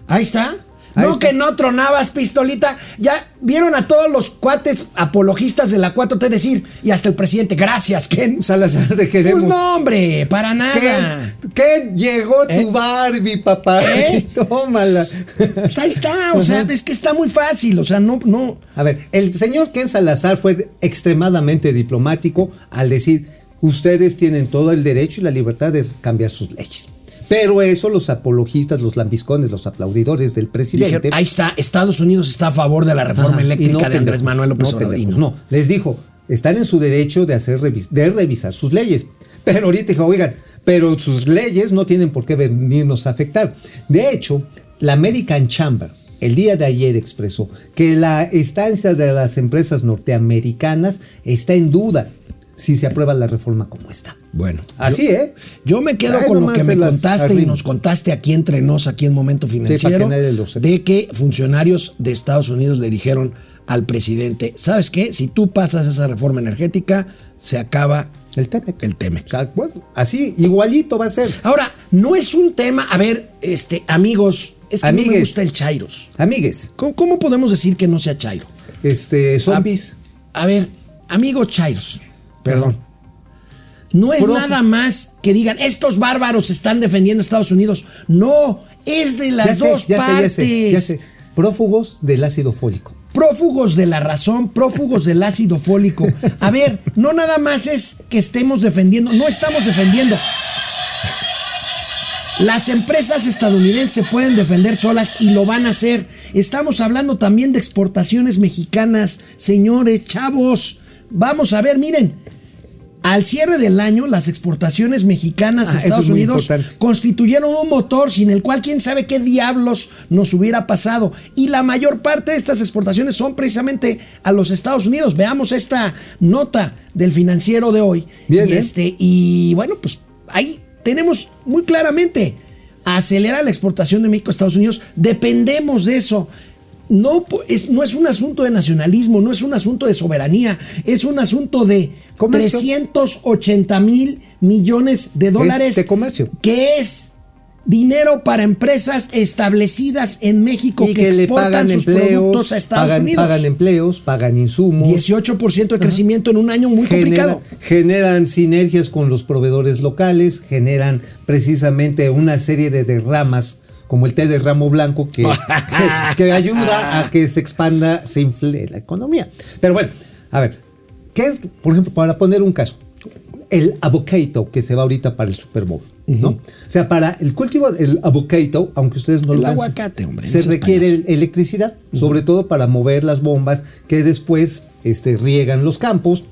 A: Ahí está. No
E: está.
A: que no tronabas, pistolita. Ya vieron a todos los cuates apologistas de la 4T decir, y hasta el presidente, gracias, Ken.
E: Salazar de queremos.
A: Pues no, hombre, para nada.
E: ¿Qué? Llegó tu
A: ¿Eh?
E: Barbie, papá.
A: ¿Eh?
E: Tómala.
A: Pues ahí está, o sea, es que está muy fácil, o sea, no, no.
E: A ver, el señor Ken Salazar fue extremadamente diplomático al decir, ustedes tienen todo el derecho y la libertad de cambiar sus leyes. Pero eso los apologistas, los lambiscones, los aplaudidores del presidente...
A: Dijeron, ahí está, Estados Unidos está a favor de la reforma
E: Ajá,
A: eléctrica
E: no,
A: de Andrés Manuel López
E: no,
A: Obrador. No.
E: no, les dijo, están en su derecho de, hacer de revisar sus leyes. Pero ahorita dijo, oigan, pero sus leyes no tienen por qué venirnos a afectar. De hecho, la American Chamber el día de ayer expresó que la estancia de las empresas norteamericanas está en duda. Si se aprueba la reforma como está.
A: Bueno.
E: Así,
A: yo,
E: ¿eh?
A: Yo me quedo
E: Ay,
A: con lo que me contaste y nos contaste aquí entre nos, aquí en Momento Financiero,
E: que lo sepa.
A: de que funcionarios de Estados Unidos le dijeron al presidente, ¿sabes qué? Si tú pasas esa reforma energética, se acaba
E: El TEMEC.
A: el
E: sea, bueno, así, igualito va a ser.
A: Ahora, no es un tema, a ver, este, amigos, es que no me
E: Amigues.
A: gusta el Chairos.
E: Amigues,
A: ¿Cómo, cómo podemos decir que no sea Chairo?
E: este, zombies.
A: A ver, amigos Chairos, perdón. No es nada más que digan, estos bárbaros están defendiendo a Estados Unidos. No, es de las
E: ya
A: dos
E: ya sé, ya
A: partes.
E: sé, ya sé. Prófugos del ácido fólico.
A: Prófugos de la razón, prófugos del ácido fólico. A ver, no nada más es que estemos defendiendo, no estamos defendiendo. Las empresas estadounidenses se pueden defender solas y lo van a hacer. Estamos hablando también de exportaciones mexicanas, señores, chavos. Vamos a ver, miren. Al cierre del año, las exportaciones mexicanas
E: Ah,
A: a
E: eso
A: Estados
E: es
A: Unidos constituyeron un motor sin el cual quién sabe qué diablos nos hubiera pasado. Y la mayor parte de estas exportaciones son precisamente a los Estados Unidos. Veamos esta nota del financiero de hoy.
E: Bien,
A: y,
E: ¿eh?
A: este, y bueno, pues ahí tenemos muy claramente acelera la exportación de México a Estados Unidos. Dependemos de eso. No es, no es un asunto de nacionalismo, no es un asunto de soberanía, es un asunto de
E: Comercio.
A: 380 mil millones de dólares
E: de comercio.
A: que es dinero para empresas establecidas en México
E: Y
A: que,
E: que le
A: exportan
E: pagan
A: sus
E: empleos,
A: productos a Estados
E: pagan,
A: Unidos.
E: pagan empleos, pagan insumos.
A: 18% de crecimiento en un año muy
E: Genera-
A: complicado.
E: generan sinergias con los proveedores locales, generan precisamente una serie de derramas, como el té de ramo blanco, que, que, que ayuda a que se expanda, se infle la economía. Pero bueno, a ver, ¿qué es, por ejemplo, para poner un caso? El avocado que se va ahorita para el Super Bowl, ¿no? O sea, para el cultivo del avocado, aunque ustedes no
A: El
E: lo
A: aguacate, hombre,
E: se requiere electricidad, sobre todo para mover las bombas que después este, riegan los campos,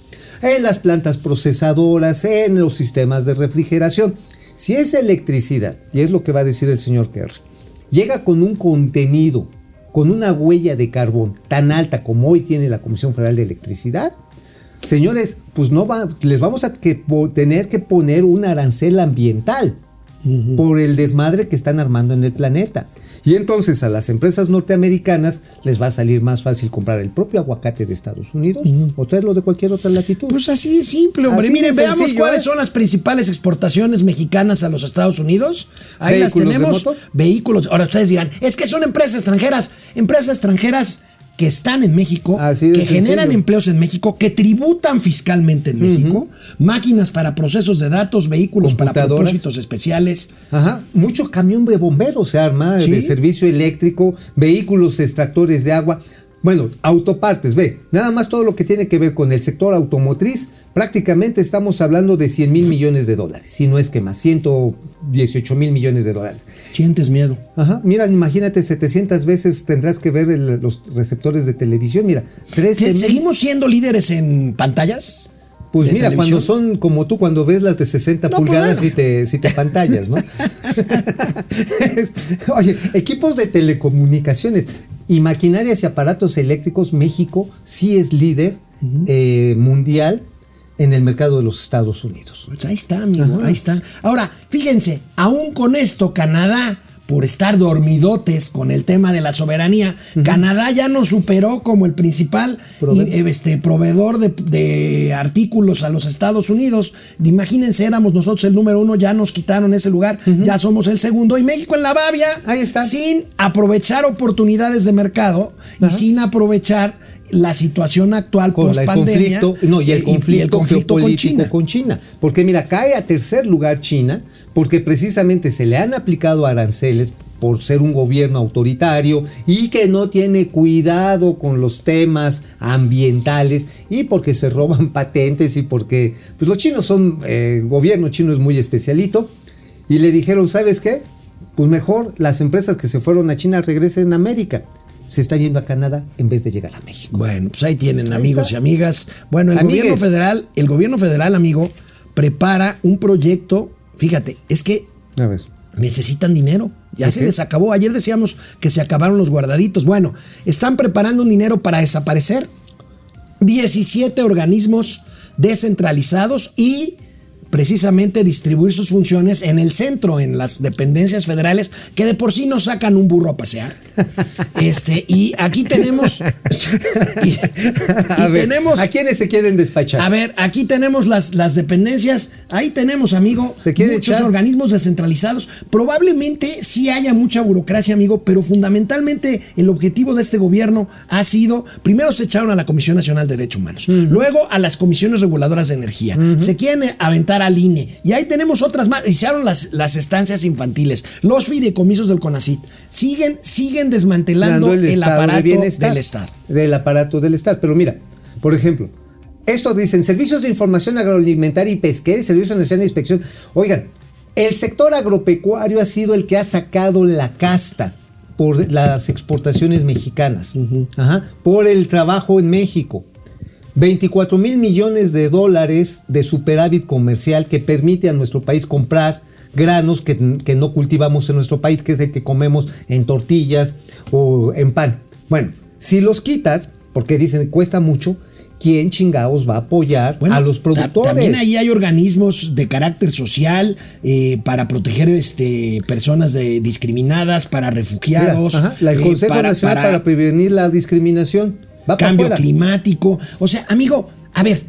E: en las plantas procesadoras, en los sistemas de refrigeración. Si esa electricidad, y es lo que va a decir el señor Kerr, llega con un contenido, con una huella de carbón tan alta como hoy tiene la Comisión Federal de Electricidad, señores, pues no va, les vamos a que tener que poner un arancel ambiental por el desmadre que están armando en el planeta. Y entonces a las empresas norteamericanas les va a salir más fácil comprar el propio aguacate de Estados Unidos o traerlo de cualquier otra latitud.
A: Pues así de simple, hombre.
E: Así
A: Miren, veamos
E: sencillo,
A: cuáles
E: ¿eh?
A: son las principales exportaciones mexicanas a los Estados Unidos. Ahí las
E: ¿Vehículos de
A: tenemos. Vehículos. Ahora ustedes dirán, es que son empresas extranjeras. Empresas extranjeras que están en México,
E: Así
A: que generan empleos en México, que tributan fiscalmente en México, máquinas para procesos de datos, vehículos para propósitos especiales.
E: Ajá, mucho camión de bomberos se arma,
A: Sí.
E: de servicio eléctrico, vehículos extractores de agua. Bueno, autopartes, ve, nada más todo lo que tiene que ver con el sector automotriz, prácticamente estamos hablando de 100 mil millones de dólares, si no es que más, 118 mil millones de dólares.
A: Sientes miedo.
E: Ajá, mira, imagínate, 700 veces tendrás que ver el- los receptores de televisión, mira, 13
A: ¿Se-
E: mil-
A: ¿Seguimos siendo líderes en pantallas?
E: Pues mira,
A: televisión?
E: cuando son como tú, cuando ves las de 60
A: No, pues
E: pulgadas
A: bueno.
E: y te, si te pantallas, ¿no? Oye, equipos de telecomunicaciones y maquinarias y aparatos eléctricos, México sí es líder eh, mundial en el mercado de los Estados Unidos.
A: Pues ahí está, amigo, ahí está. Ahora, fíjense, aún con esto, Canadá, por estar dormidotes con el tema de la soberanía, Canadá ya nos superó como el principal
E: Prove-
A: este, proveedor de, de artículos a los Estados Unidos. Imagínense, éramos nosotros el número uno, ya nos quitaron ese lugar, ya somos el segundo. Y México en la Bavia,
E: Ahí está.
A: sin aprovechar oportunidades de mercado y sin aprovechar la situación actual
E: con
A: post
E: el
A: pandemia
E: conflicto, no, y el conflicto,
A: con China.
E: con China. Porque mira, cae a tercer lugar China, porque precisamente se le han aplicado aranceles por ser un gobierno autoritario y que no tiene cuidado con los temas ambientales y porque se roban patentes y porque pues los chinos son, eh, el gobierno chino es muy especialito y le dijeron, ¿sabes qué? Pues mejor las empresas que se fueron a China regresen a América. Se está yendo a Canadá en vez de llegar a México.
A: Bueno, pues ahí tienen
E: Ahí
A: amigos
E: está.
A: y amigas. Bueno, el
E: Amigues.
A: gobierno federal, el gobierno federal, amigo, prepara un proyecto. Fíjate, es que
E: A ver.
A: necesitan dinero. Ya se les acabó. Ayer decíamos que se acabaron los guardaditos. Bueno, están preparando un dinero para desaparecer 17 organismos descentralizados y precisamente distribuir sus funciones en el centro, en las dependencias federales, que de por sí no sacan un burro a pasear. Este, y aquí tenemos. y, y
E: a ver,
A: tenemos.
E: ¿A quiénes se quieren despachar?
A: A ver, aquí tenemos las, las dependencias. Ahí tenemos, amigo,
E: ¿Se quiere
A: muchos
E: echar?
A: organismos descentralizados. Probablemente sí haya mucha burocracia, amigo, pero fundamentalmente el objetivo de este gobierno ha sido, primero se echaron a la Comisión Nacional de Derechos Humanos, luego a las comisiones reguladoras de energía, se quieren aventar al INE, y ahí tenemos otras más, hicieron las, las estancias infantiles, los fideicomisos del CONACIT, siguen, siguen desmantelando el,
E: de
A: aparato del Estado.
E: Del aparato del Estado. Pero mira, por ejemplo, esto dicen servicios de información agroalimentaria y pesquera y servicios nacional de inspección. Oigan, el sector agropecuario ha sido el que ha sacado la casta por las exportaciones mexicanas, Ajá, por el trabajo en México. 24 mil millones de dólares de superávit comercial que permite a nuestro país comprar granos que, que no cultivamos en nuestro país, que es el que comemos en tortillas o en pan. Bueno, si los quitas, porque dicen cuesta mucho, ¿quién chingados va a apoyar
A: Bueno,
E: a los productores?
A: También ahí hay organismos de carácter social eh, para proteger este, personas de- discriminadas, para
E: Mira,
A: refugiados,
E: ajá, la-
A: eh,
E: Nacional para, prevenir la discriminación. Va
A: cambio climático. O sea, amigo, a ver,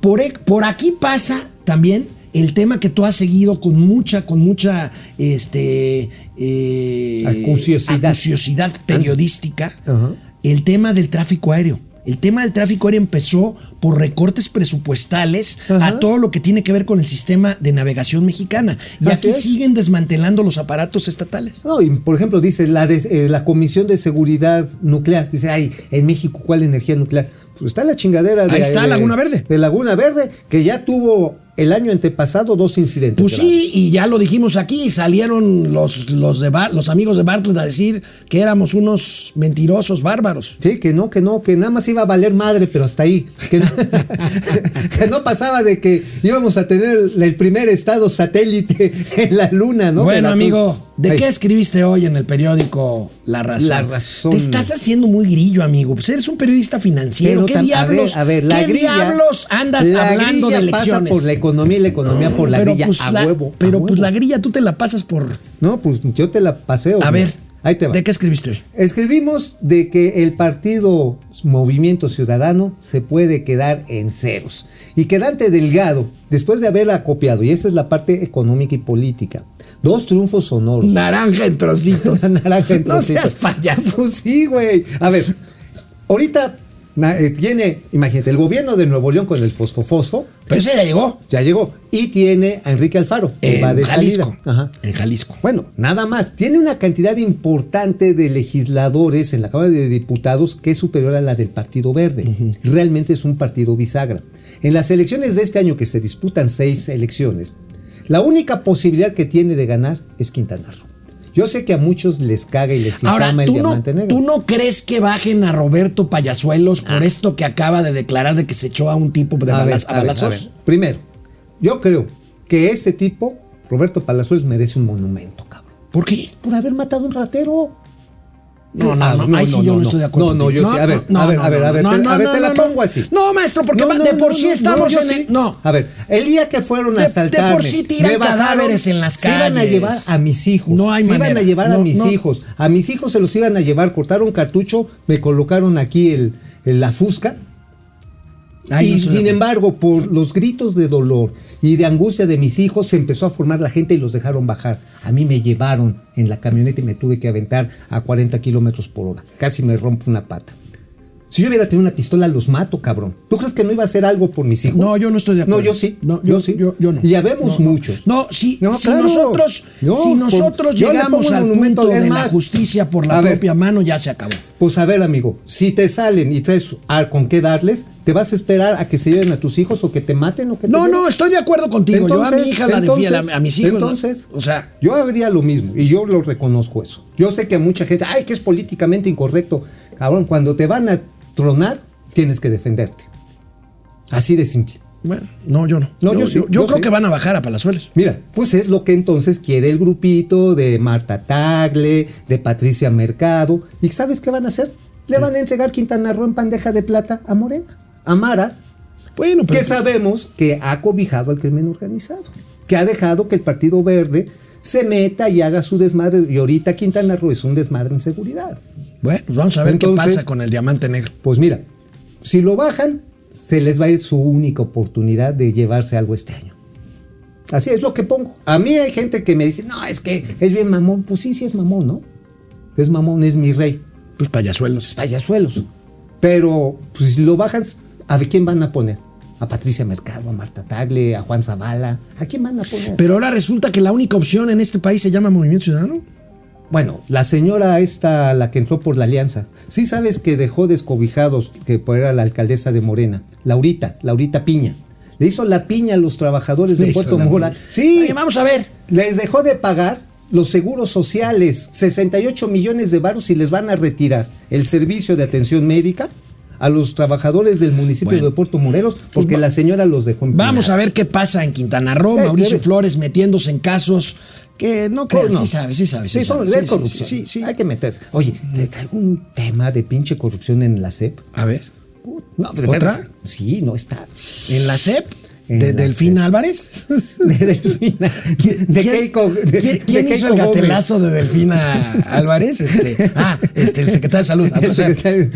A: por, e- por aquí pasa también el tema que tú has seguido con mucha, con mucha este, eh,
E: Acuciosidad.
A: acuciosidad periodística, el tema del tráfico aéreo. El tema del tráfico aéreo empezó por recortes presupuestales
E: Ajá.
A: a todo lo que tiene que ver con el sistema de navegación mexicana. Y
E: Así
A: aquí
E: es.
A: siguen desmantelando los aparatos estatales.
E: No, y por ejemplo, dice la, eh, la Comisión de Seguridad Nuclear. Dice, ay, en México, ¿cuál energía nuclear? Pues está la chingadera de.
A: Ahí está,
E: de-
A: Laguna Verde.
E: De Laguna Verde, que ya tuvo el año antepasado dos incidentes.
A: Pues
E: graves.
A: sí, y ya lo dijimos aquí, salieron los, los, de Bar- los amigos de Bartlett a decir que éramos unos mentirosos bárbaros.
E: Sí, que no, que no, que nada más iba a valer madre, pero hasta ahí. Que no, que no pasaba de que íbamos a tener el, el primer estado satélite en la luna, ¿no?
A: bueno, amigo, ¿de
E: Ay,
A: qué escribiste hoy en el periódico La Razón?
E: La Razón.
A: Te estás haciendo muy grillo, amigo. Pues eres un periodista financiero.
E: Pero
A: ¿Qué diablos,
E: a ver, a ver, la
A: ¿qué
E: grilla,
A: diablos andas
E: la
A: hablando
E: grilla
A: de
E: pasa
A: elecciones?
E: por la economía y la economía por la
A: pero
E: grilla
A: pues,
E: a
A: la,
E: huevo. a
A: pero pues
E: huevo.
A: la grilla tú te la pasas por...
E: No, pues yo te la paseo.
A: A
E: mira.
A: ver,
E: ahí te va.
A: ¿de qué escribiste hoy?
E: Escribimos de que el partido Movimiento Ciudadano se puede quedar en ceros. Y que Dante Delgado, después de haber acopiado, y esta es la parte económica y política, dos triunfos sonoros.
A: Naranja en trocitos.
E: Naranja en
A: No
E: trocitos.
A: seas payaso.
E: Pues sí, güey. A ver, ahorita tiene, imagínate, el gobierno de Nuevo León con el fosfo-fosfo,
A: Pero ese ya llegó.
E: ya llegó. Y tiene a Enrique Alfaro, que
A: En
E: va de
A: Jalisco.
E: Ajá.
A: En Jalisco.
E: Bueno, nada más. Tiene una cantidad importante de legisladores en la Cámara de Diputados que es superior a la del Partido Verde. Realmente es un partido bisagra. En las elecciones de este año, que se disputan seis elecciones, la única posibilidad que tiene de ganar es Quintana Roo. Yo sé que a muchos les caga y les
A: Ahora,
E: el
A: ¿tú no,
E: diamante negro.
A: ¿tú no crees que bajen a Roberto Payasuelos
E: Ah.
A: por esto que acaba de declarar de que se echó a un tipo de
E: A
A: balas- balazos?
E: a ver. Primero, yo creo que este tipo, Roberto Palazuelos, merece un monumento, cabrón.
A: ¿Por qué?
E: Por haber matado a un ratero.
A: No, no,
E: Ah,
A: no, ahí sí yo no, estoy de acuerdo.
E: No, no, yo sí. A ver,
A: no,
E: a ver,
A: no,
E: a ver,
A: no,
E: a ver,
A: no,
E: te,
A: no,
E: a ver,
A: no,
E: te la
A: no,
E: pongo así.
A: No, maestro, porque
E: No,
A: de
E: no,
A: por
E: no,
A: sí
E: no,
A: estamos en el- No.
E: A ver, el día que fueron
A: De-
E: a
A: de
E: asaltarme,
A: por sí tiran cadáveres en las
E: Se iban a
A: calles.
E: llevar a mis hijos.
A: No hay
E: se iban
A: manera.
E: a llevar a
A: No,
E: mis
A: no.
E: hijos. A mis hijos se los iban a llevar, cortaron cartucho, me colocaron aquí el, el- la fusca.
A: Ay, no
E: y
A: de
E: sin embargo, por los gritos de dolor y de angustia de mis hijos, se empezó a formar la gente y los dejaron bajar. A mí me llevaron en la camioneta y me tuve que aventar a 40 kilómetros por hora. Casi me rompo una pata. Si yo hubiera tenido una pistola, los mato, cabrón. ¿Tú crees que no iba a hacer algo por mis hijos?
A: No, yo no estoy de acuerdo.
E: No, yo sí.
A: No,
E: yo,
A: yo-
E: sí.
A: yo- yo no.
E: Ya vemos
A: No,
E: muchos.
A: No,
E: No,
A: si
E: claro.
A: nosotros,
E: No,
A: si
E: por-
A: nosotros
E: yo le
A: llegamos al punto
E: es
A: de la
E: más,
A: justicia por la
E: ver.
A: propia mano, ya se acabó.
E: Pues a ver, amigo, si te salen y traes con qué darles, ¿te vas a esperar a que se lleven a tus hijos o que te maten o que te
A: No,
E: lleven?
A: no, estoy de acuerdo contigo. yo a mi hija la defiendo, a, a mis hijos.
E: Entonces,
A: o sea,
E: yo haría lo mismo y yo lo reconozco eso. Yo sé que a mucha gente, ay, que es políticamente incorrecto. Cabrón, cuando te van a tronar, tienes que defenderte. Así de simple.
A: bueno, no, yo no.
E: No, yo sí,
A: Yo,
E: yo
A: creo
E: sí.
A: que van a bajar a Palazuelos.
E: Mira, pues es lo que entonces quiere el grupito de Marta Tagle, de Patricia Mercado. ¿Y sabes qué van a hacer? Le van a entregar Quintana Roo en bandeja de plata a Morena, a Mara.
A: Bueno, pero
E: que sabemos que ha cobijado al crimen organizado, que ha dejado que el Partido Verde se meta y haga su desmadre. Y ahorita Quintana Roo es un desmadre en seguridad.
A: Bueno, pues vamos a ver qué pasa con el diamante negro.
E: Pues mira, si lo bajan, se les va a ir su única oportunidad de llevarse algo este año. Así es lo que pongo. A mí hay gente que me dice, no, es que es bien mamón. Pues sí, sí es mamón, ¿no? Es mamón, es mi rey.
A: Pues payasuelos.
E: Pues payasuelos. Pero pues, si lo bajan, ¿a quién van a poner? A Patricia Mercado, a Marta Tagle, a Juan Zavala. ¿A quién van a poner?
A: Pero ahora resulta que la única opción en este país se llama Movimiento Ciudadano.
E: Bueno, la señora esta, la que entró por la alianza, sí sabes que dejó descobijados, que era la alcaldesa de Morena, Laurita, Laurita Piña. Le hizo la piña a los trabajadores de
A: Le
E: Puerto Mora. Sí,
A: Oye, vamos a ver.
E: les dejó de pagar los seguros sociales, 68 millones de varos y les van a retirar el servicio de atención médica a los trabajadores del municipio
A: Bueno.
E: de Puerto Morelos porque
A: Pues
E: la señora los dejó en
A: Vamos a ver qué pasa en Quintana Roo.
E: Eh,
A: Mauricio Flores metiéndose en casos que no.
E: Pues no.
A: Sí sabe, sí sabe. Sí,
E: Sí, son, es
A: Sí,
E: corrupción.
A: Sí, sí.
E: Hay que meterse. Oye, te traigo un tema de pinche corrupción en la CEP.
A: A ver.
E: No,
A: ¿Otra?
E: Sí, no está.
A: ¿En la CEP? ¿De
E: la
A: Delfina
E: CEP.
A: Álvarez?
E: De Delfina. De
A: ¿Quién-
E: Keiko. de-
A: ¿Quién,
E: de
A: quién hizo
E: Keiko
A: el
E: Gómez.
A: gatelazo de Delfina Álvarez? Este, ah, este, el secretario de Salud.
E: El
A: Alcocer.
E: secretario-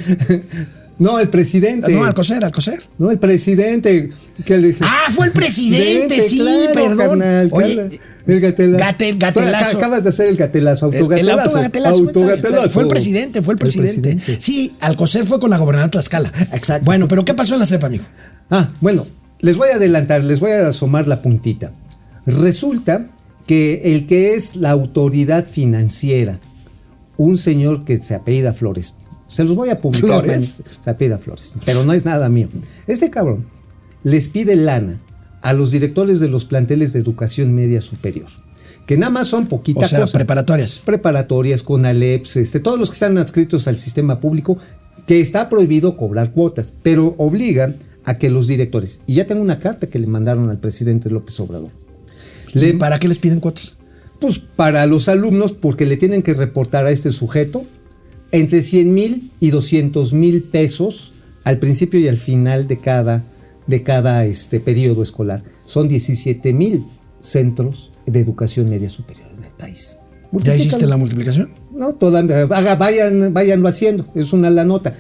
E: No, el presidente.
A: No, Alcocer, Alcocer.
E: No, el presidente. Que le,
A: Ah, fue el presidente,
E: Presidente,
A: sí,
E: claro,
A: perdón.
E: carnal,
A: Oye,
E: el gatelazo. Acabas de hacer el gatelazo,
A: El, el
E: autogatelazo.
A: autogatelazo.
E: autogatelazo.
A: Fue el presidente, fue el presidente. Sí, Alcocer fue con la gobernadora de Tlaxcala.
E: Exacto.
A: Bueno, pero ¿qué pasó en la CEP, amigo?
E: Ah, bueno, les voy a adelantar, les voy a asomar la puntita. Resulta que el que es la autoridad financiera, un señor que se apellida Flores, se los voy a publicar.
A: ¿Flores?
E: Se apellida Flores, pero no es nada mío. Este cabrón les pide lana a los directores de los planteles de educación media superior, que nada más son poquita
A: O sea,
E: cosa
A: preparatorias.
E: preparatorias, con Aleps, este, todos los que están adscritos al sistema público, que está prohibido cobrar cuotas, pero obligan a que los directores, y ya tengo una carta que le mandaron al presidente López Obrador, le,
A: ¿Para qué les piden cuotas?
E: pues para los alumnos, porque le tienen que reportar a este sujeto entre 100 mil y 200 mil pesos al principio y al final de cada, de cada este, periodo escolar. Son 17 mil centros de educación media superior en el país.
A: ¿Ya hiciste la multiplicación?
E: No, todavía, vayan, váyanlo haciendo, es una la nota.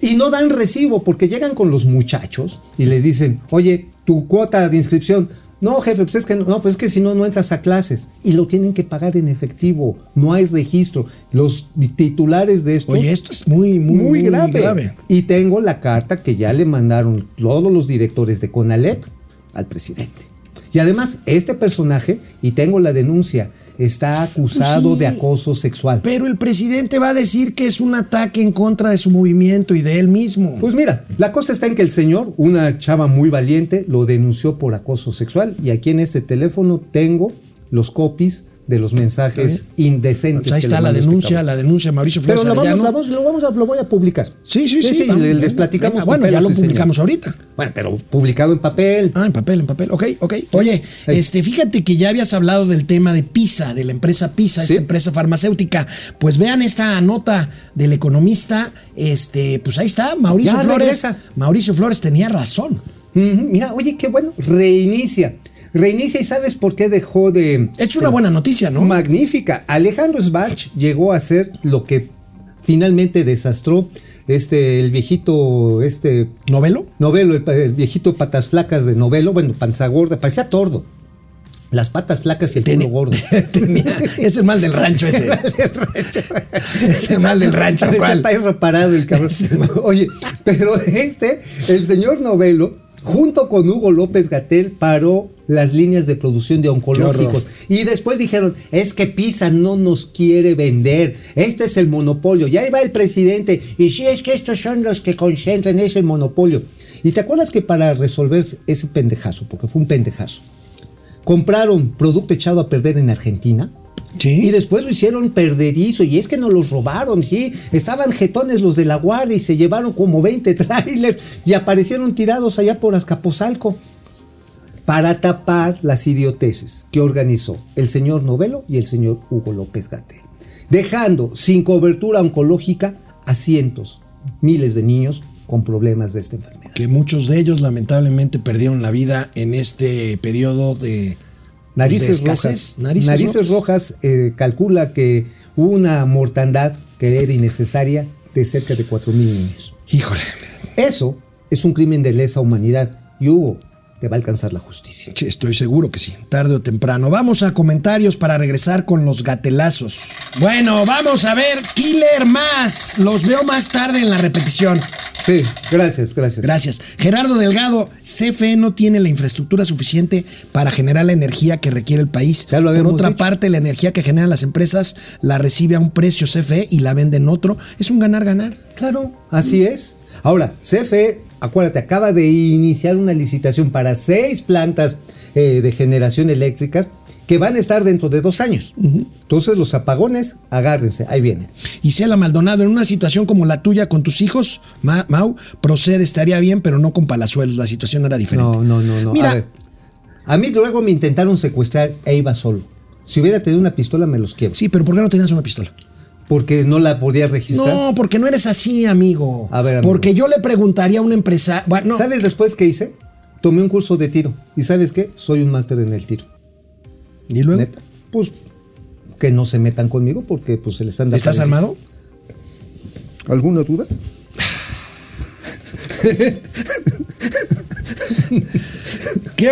E: Y no dan recibo porque llegan con los muchachos y les dicen, oye, tu cuota de inscripción. No, jefe, pues es que no, pues es que si no, no entras a clases. Y lo tienen que pagar en efectivo, no hay registro. Los titulares de esto.
A: Oye, esto es muy, muy,
E: muy grave. Y tengo la carta que ya le mandaron todos los directores de CONALEP al presidente. Y además, este personaje, y tengo la denuncia, está acusado
A: sí.
E: de acoso sexual.
A: Pero el presidente va a decir que es un ataque en contra de su movimiento y de él mismo.
E: Pues mira, la cosa está en que el señor, una chava muy valiente, lo denunció por acoso sexual y aquí en este teléfono tengo los copies de los mensajes indecentes.
A: Pues ahí está
E: le
A: la
E: este
A: denuncia, la denuncia de Mauricio Flores
E: Pero la vamos, la vamos- lo, vamos a, lo voy a publicar.
A: Sí, sí, sí.
E: Sí,
A: vamos,
E: le- les platicamos.
A: venga. Bueno, ya lo publicamos ahorita.
E: Bueno, pero publicado en papel.
A: Ah, en papel, en papel. Ok, ok. Oye, este, fíjate que ya habías hablado del tema de PISA, de la empresa PISA, esta empresa farmacéutica. Pues vean esta nota del economista. Este, pues ahí está, Mauricio
E: Ya
A: Flores.
E: regresa.
A: Mauricio Flores tenía razón.
E: Mira, oye, qué bueno. Reinicia. Reinicia y ¿sabes por qué dejó de...
A: Es una buena noticia, ¿no?
E: Magnífica. Alejandro Sbach llegó a ser lo que finalmente desastró este, el viejito, este
A: ¿Novelo?
E: novelo, el, viejito patas flacas de novelo, bueno, panza gorda, parecía tordo. Las patas flacas y el culo gordo.
A: tenía- es el mal del rancho ese. es el mal del rancho.
E: Parecía
A: ¿cuál?
E: perro parado el cabrón. Oye, pero este, el señor Novelo, junto con Hugo López Gatel, paró las líneas de producción de oncológicos. Y después dijeron, es que Pisa no nos quiere vender. Este es el monopolio. Y ahí va el presidente. Y sí, es que estos son los que concentran ese monopolio. Y te acuerdas que para resolver ese pendejazo, porque fue un pendejazo, compraron producto echado a perder en Argentina.
A: Sí.
E: Y después lo hicieron perderizo, y es que nos los robaron, sí. Estaban jetones los de la guardia y se llevaron como 20 trailers y aparecieron tirados allá por Azcapotzalco para tapar las idioteces que organizó el señor Novelo y el señor Hugo López Gatel, dejando sin cobertura oncológica a cientos, miles de niños con problemas de esta enfermedad.
A: Que muchos de ellos lamentablemente perdieron la vida en este periodo de
E: Narices rojas. Narices,
A: rojas.
E: rojas eh, calcula que hubo una mortandad que era innecesaria de cerca de 4 mil niños.
A: Híjole.
E: Eso es un crimen de lesa humanidad. Y Hugo, te va a alcanzar la justicia.
A: Sí, estoy seguro que sí, tarde o temprano. Vamos a comentarios para regresar con los gatelazos. Bueno, vamos a ver, Killer más. Los veo más tarde en la repetición.
E: Sí, gracias, gracias.
A: Gracias. Gerardo Delgado, CFE no tiene la infraestructura suficiente para generar la energía que requiere el país.
E: Ya lo
A: Por otra
E: dicho.
A: parte, la energía que generan las empresas la recibe a un precio CFE y la venden otro. Es un ganar-ganar.
E: Claro, así es. Ahora, CFE, acuérdate, acaba de iniciar una licitación para seis plantas eh, de generación eléctrica que van a estar dentro de dos años. Entonces, los apagones, agárrense, ahí vienen.
A: Isela Maldonado, en una situación como la tuya con tus hijos, Ma- Mau, procede, estaría bien, pero no con palazuelos. La situación era diferente.
E: No, no, no, no.
A: Mira,
E: A, ver, a mí luego me intentaron secuestrar e iba solo. Si hubiera tenido una pistola, me los quiebro.
A: sí, pero ¿por qué no tenías una pistola?
E: Porque no la podía registrar.
A: No, porque no eres así, amigo.
E: A ver, amigo.
A: Porque yo le preguntaría a una empresa. Bueno, no.
E: ¿Sabes después qué hice? Tomé un curso de tiro. ¿Y sabes qué? Soy un máster en el tiro.
A: ¿Y luego?
E: Neta. Pues que no se metan conmigo porque pues se les anda
A: ¿Estás armado?
E: ¿Alguna duda?
A: ¡Qué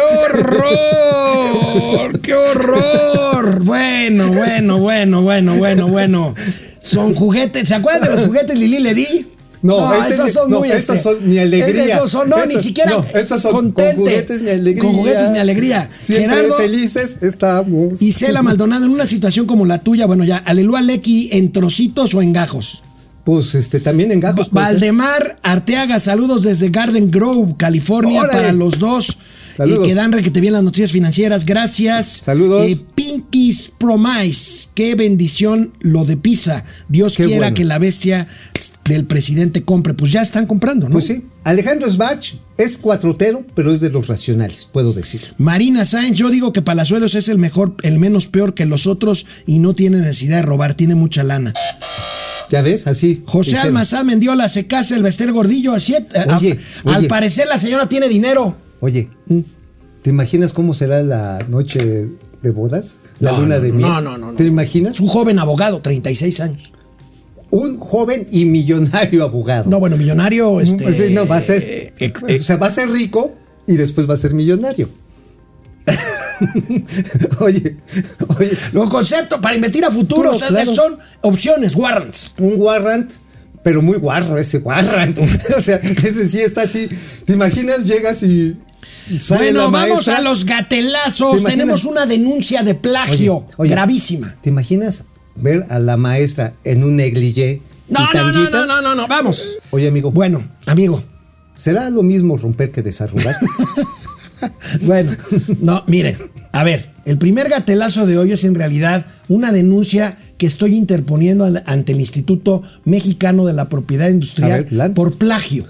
A: horror! ¡Qué horror! Bueno, bueno, bueno, bueno, bueno, bueno. Son juguetes. ¿Se acuerdan de los juguetes Lili le di?
E: No, este
A: esos
E: ni-
A: son
E: no,
A: muy
E: estos
A: este,
E: son mi alegría.
A: Esos son, no, ni siquiera.
E: no, estos son con juguetes mi alegría.
A: Con juguetes mi alegría.
E: Siempre
A: Gerardo
E: felices estamos.
A: y Cela Maldonado, en una situación como la tuya, bueno, ya, Aleluya Lecky, ¿en trocitos o en gajos?
E: Pues este también en gajos. puede ser.
A: Valdemar Arteaga, saludos desde Garden Grove, California, para los dos.
E: Saludos.
A: Y que dan requete bien las noticias financieras. Gracias.
E: Saludos.
A: Eh, Pinkies Promise. Qué bendición lo de Pisa. Dios
E: Qué
A: quiera
E: bueno.
A: que la bestia del presidente compre. Pues ya están comprando, ¿no?
E: Pues sí. Alejandro Sbach es cuatrotero, pero es de los racionales, puedo decirlo.
A: Marina Sáenz, yo digo que Palazuelos es el mejor, el menos peor que los otros y no tiene necesidad de robar, tiene mucha lana.
E: ¿Ya ves? Así.
A: José
E: hicieron.
A: Almazán Mendiola se casa el Bester Gordillo, así.
E: Oye,
A: a- Al parecer la señora tiene dinero.
E: Oye, ¿te imaginas cómo será la noche de bodas? La
A: No,
E: luna
A: no,
E: de miel.
A: no, no, no,
E: ¿Te imaginas?
A: Un joven abogado, 36 años.
E: Un joven y millonario abogado.
A: No, bueno, millonario, este.
E: Pues, no, va a ser.
A: eh, ex-
E: o sea, va a ser rico y después va a ser millonario. oye, oye,
A: Los conceptos para invertir a futuro
E: Puro, claro.
A: son opciones, warrants.
E: un warrant, pero muy guarro ese warrant. o sea, ese sí está así. ¿Te imaginas? Llegas y. sale
A: Bueno, vamos a los
E: ¿Te
A: gatelazos. Tenemos una denuncia de plagio
E: Oye, oye,
A: gravísima.
E: ¿Te imaginas ver a la maestra en un negligé?
A: No, no, no, no, no, no, no, vamos.
E: Oye, amigo,
A: Bueno, amigo.
E: ¿será lo mismo romper que desarrugar?
A: Bueno, no, miren, a ver, el primer gatelazo de hoy es en realidad una denuncia que estoy interponiendo an- ante el Instituto Mexicano de la Propiedad Industrial
E: ver,
A: por plagio.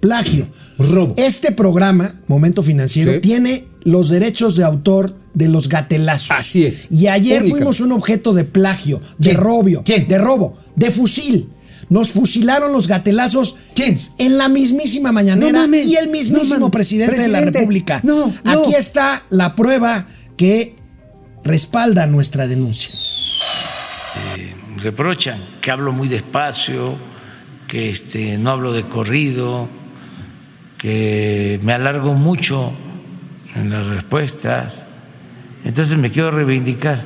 A: Plagio.
E: Robo.
A: Este programa, Momento Financiero,
E: Sí.
A: tiene los derechos de autor de los gatelazos.
E: Así es.
A: Y ayer
E: Única.
A: fuimos un objeto de plagio, de
E: ¿Quién?
A: robio,
E: ¿Quién?
A: de robo, de fusil. Nos fusilaron los gatelazos
E: ¿Quién?
A: en la mismísima mañanera
E: No mames.
A: y el mismísimo
E: No
A: presidente, de la. República.
E: No, no.
A: Aquí está la prueba que respalda nuestra denuncia.
F: reprochan que hablo muy despacio, que este, no hablo de corrido, que me alargo mucho en las respuestas. Entonces me quiero reivindicar.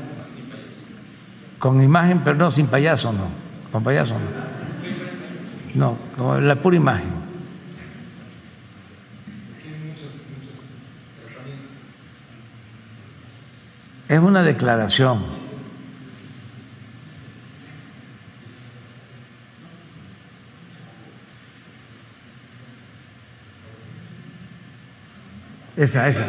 F: Con imagen, pero no sin payaso, no. Con payaso, no. No, con la pura imagen. Es una declaración. Esa, esa.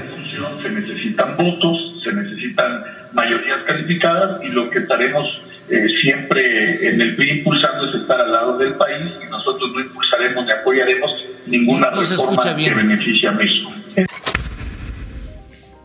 G: se necesitan votos, se necesitan mayorías calificadas y lo que estaremos eh, siempre en el PRI impulsando es estar al lado del país y nosotros no impulsaremos ni apoyaremos ninguna
F: se
G: reforma
F: escucha bien.
G: que beneficie a México.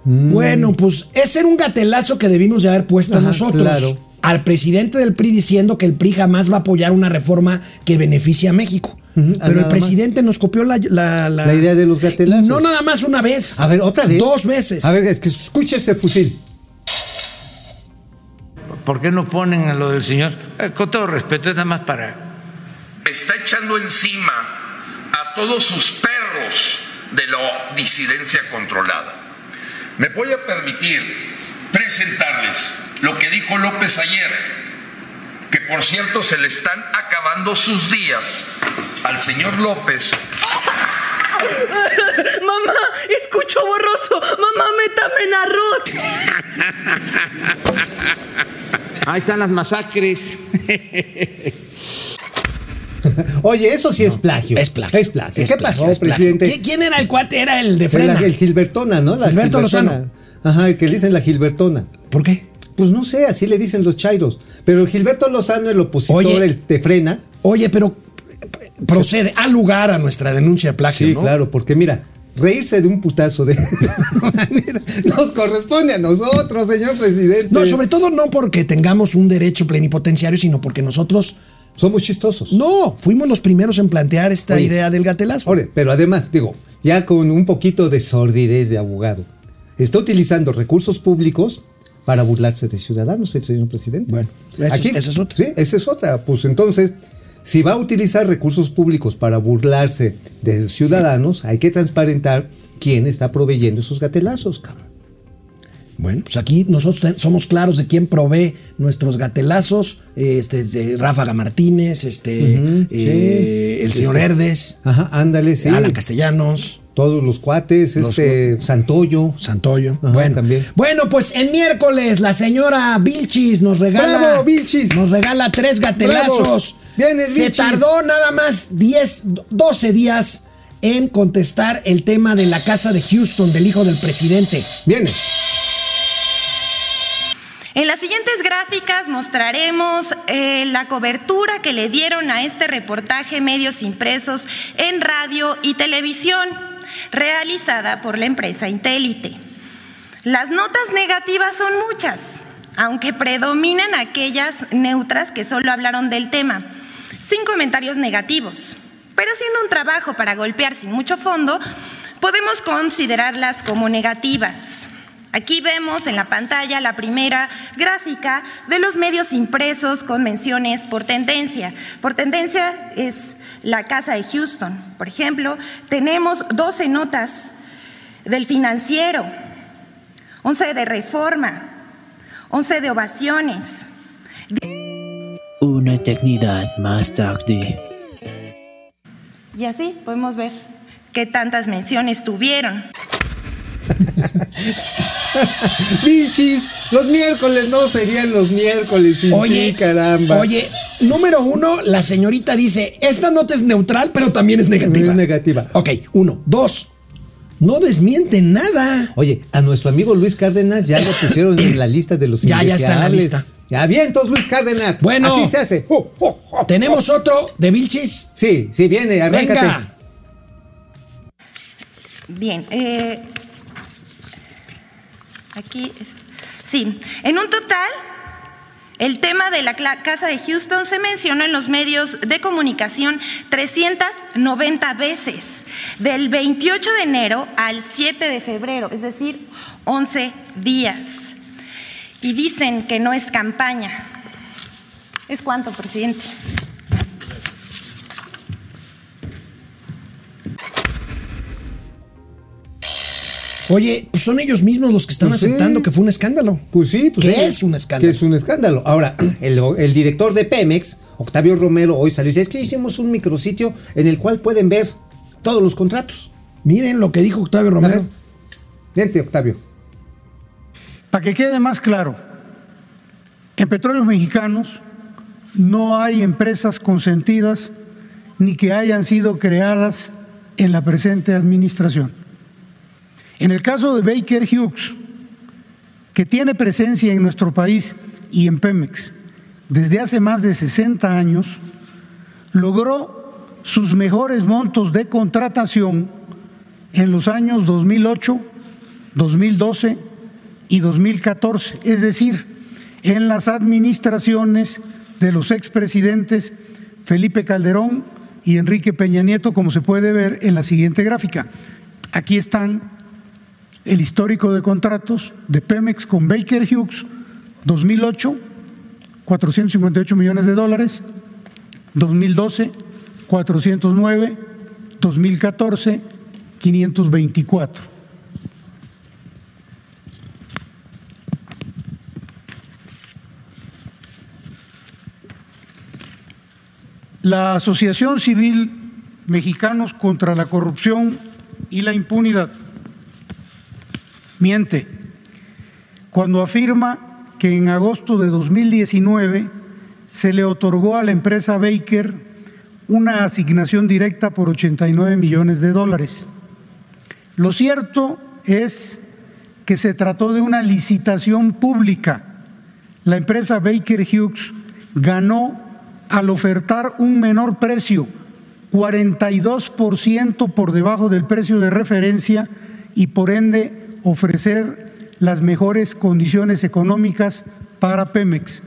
A: Bueno, pues ese era un gatelazo que debimos de haber puesto
E: Ajá,
A: nosotros.
E: claro.
A: Al presidente del PRI diciendo que el PRI jamás va a apoyar una reforma que beneficie a México. Pero el
E: nada
A: presidente nos copió la, la,
E: La idea de los gatelazos.
A: Y no nada más una vez.
E: A ver, otra vez.
A: Dos veces.
E: A ver, es que escuche ese fusil.
F: ¿Por qué no ponen a lo del señor? Eh, con todo respeto, es nada más para...
H: está echando encima a todos sus perros de la disidencia controlada. Me voy a permitir presentarles lo que dijo López ayer, que por cierto se le están acabando sus días al señor López
I: Mamá, escucho borroso. Mamá, métame en arroz.
F: Ahí están las masacres.
E: Oye, eso sí es plagio.
A: Es plagio.
E: Es plagio.
A: Es
E: ¿Qué
A: plagio,
E: pasó,
A: es plagio.
E: presidente?
A: ¿Qui- ¿Quién era el cuate? Era el de Frena.
E: el Gilbertona, ¿no? La
A: Gilberto
E: Gilbertona.
A: Lozano.
E: Ajá, el que le dicen la Gilbertona.
A: ¿Por qué?
E: Pues no sé, así le dicen los chairos. Pero el Gilberto Lozano, el opositor
A: Oye.
E: el de frena.
A: Oye, pero procede, a lugar a nuestra denuncia de plagio,
E: Sí,
A: ¿no?
E: claro, porque mira, reírse de un putazo de. Nos corresponde a nosotros, señor presidente.
A: No, sobre todo no porque tengamos un derecho plenipotenciario, sino porque nosotros
E: Somos chistosos.
A: no fuimos los primeros en plantear esta
E: Oye.
A: idea del gatelazo.
E: Ahora, pero además, digo, ya con un poquito de sordidez de abogado, está utilizando recursos públicos para burlarse de ciudadanos, el señor presidente.
A: Bueno, eso es- esa es otra.
E: Sí, esa es otra. Pues entonces, si va a utilizar recursos públicos para burlarse de ciudadanos, hay que transparentar quién está proveyendo esos gatelazos, cabrón.
A: Bueno, pues aquí nosotros somos claros de quién provee nuestros gatelazos, este, de Ráfaga Martínez, este, eh,
E: sí.
A: el señor
E: Este,
A: Herdes,
E: Ajá, ándale, sí.
A: Alan Castellanos,
E: Todos los cuates,
A: Los-
E: este, Santoyo.
A: Santoyo.
E: Ajá,
A: bueno,
E: también.
A: bueno, pues en miércoles la señora Vilchis nos regala.
E: ¡Bravo, Vilchis!
A: Nos regala tres gatelazos.
E: Vienes,
A: Se
E: Vilchis.
A: tardó nada más 10, 12 días en contestar el tema de la casa de Houston del hijo del presidente.
E: Vienes.
J: En las siguientes gráficas mostraremos eh, la cobertura que le dieron a este reportaje medios impresos en radio y televisión, realizada por la empresa Intelite. Las notas negativas son muchas, aunque predominan aquellas neutras que solo hablaron del tema, sin comentarios negativos. Pero haciendo un trabajo para golpear sin mucho fondo, podemos considerarlas como negativas. Aquí vemos en la pantalla la primera gráfica de los medios impresos con menciones por tendencia. Por tendencia es la Casa de Houston. Por ejemplo, tenemos 12 notas del financiero, 11 de reforma, 11 de ovaciones,
K: Una eternidad más tarde.
J: y así podemos ver qué tantas menciones tuvieron.
E: Bichis, los miércoles no serían los miércoles sin
A: Oye,
E: ti, caramba.
A: Oye, número uno, la señorita dice, esta nota es neutral, pero también es negativa.
E: Es negativa.
A: Ok, uno. Dos, no desmiente nada.
E: Oye, a nuestro amigo Luis Cárdenas ya lo pusieron en la lista de los
A: Ya, ya está en la lista.
E: Ya bien, entonces Luis Cárdenas.
A: Bueno.
E: así se hace. Oh, oh, oh.
A: Tenemos otro de Vilchis.
E: Sí, sí, viene, arráncate.
A: Venga.
J: Bien, eh, aquí es- sí, en un total, el tema de la Casa de Houston se mencionó en los medios de comunicación 390 veces, del 28 de enero al 7 de febrero, es decir, 11 días. Y dicen que no es campaña. ¿Es cuánto, presidente?
A: Oye, pues son ellos mismos los que están
E: Pues sí.
A: aceptando que fue un escándalo.
E: Pues sí, pues
A: ¿Qué
E: sí.
A: es un escándalo?
E: Que es un escándalo. Ahora, el, el director de Pemex, Octavio Romero, hoy salió y dice, es que hicimos un micrositio en el cual pueden ver todos los contratos.
A: Miren lo que dijo Octavio Romero.
E: vente, Octavio.
L: Para que quede más claro, en Petróleos Mexicanos no hay empresas consentidas ni que hayan sido creadas en la presente administración. En el caso de Baker Hughes, que tiene presencia en nuestro país y en Pemex desde hace más de 60 años, logró sus mejores montos de contratación en los años 2008, 2012 y 2014, es decir, en las administraciones de los expresidentes Felipe Calderón y Enrique Peña Nieto, como se puede ver en la siguiente gráfica. Aquí están el histórico de contratos de Pemex con Baker Hughes, 2008, 458 millones de dólares, 2012, 409, 2014, 524. La Asociación Civil Mexicanos contra la Corrupción y la Impunidad miente cuando afirma que en agosto de 2019 se le otorgó a la empresa Baker una asignación directa por 89 millones de dólares. Lo cierto es que se trató de una licitación pública. La empresa Baker Hughes ganó al ofertar un menor precio, 42% por debajo del precio de referencia y por ende ofrecer las mejores condiciones económicas para Pemex.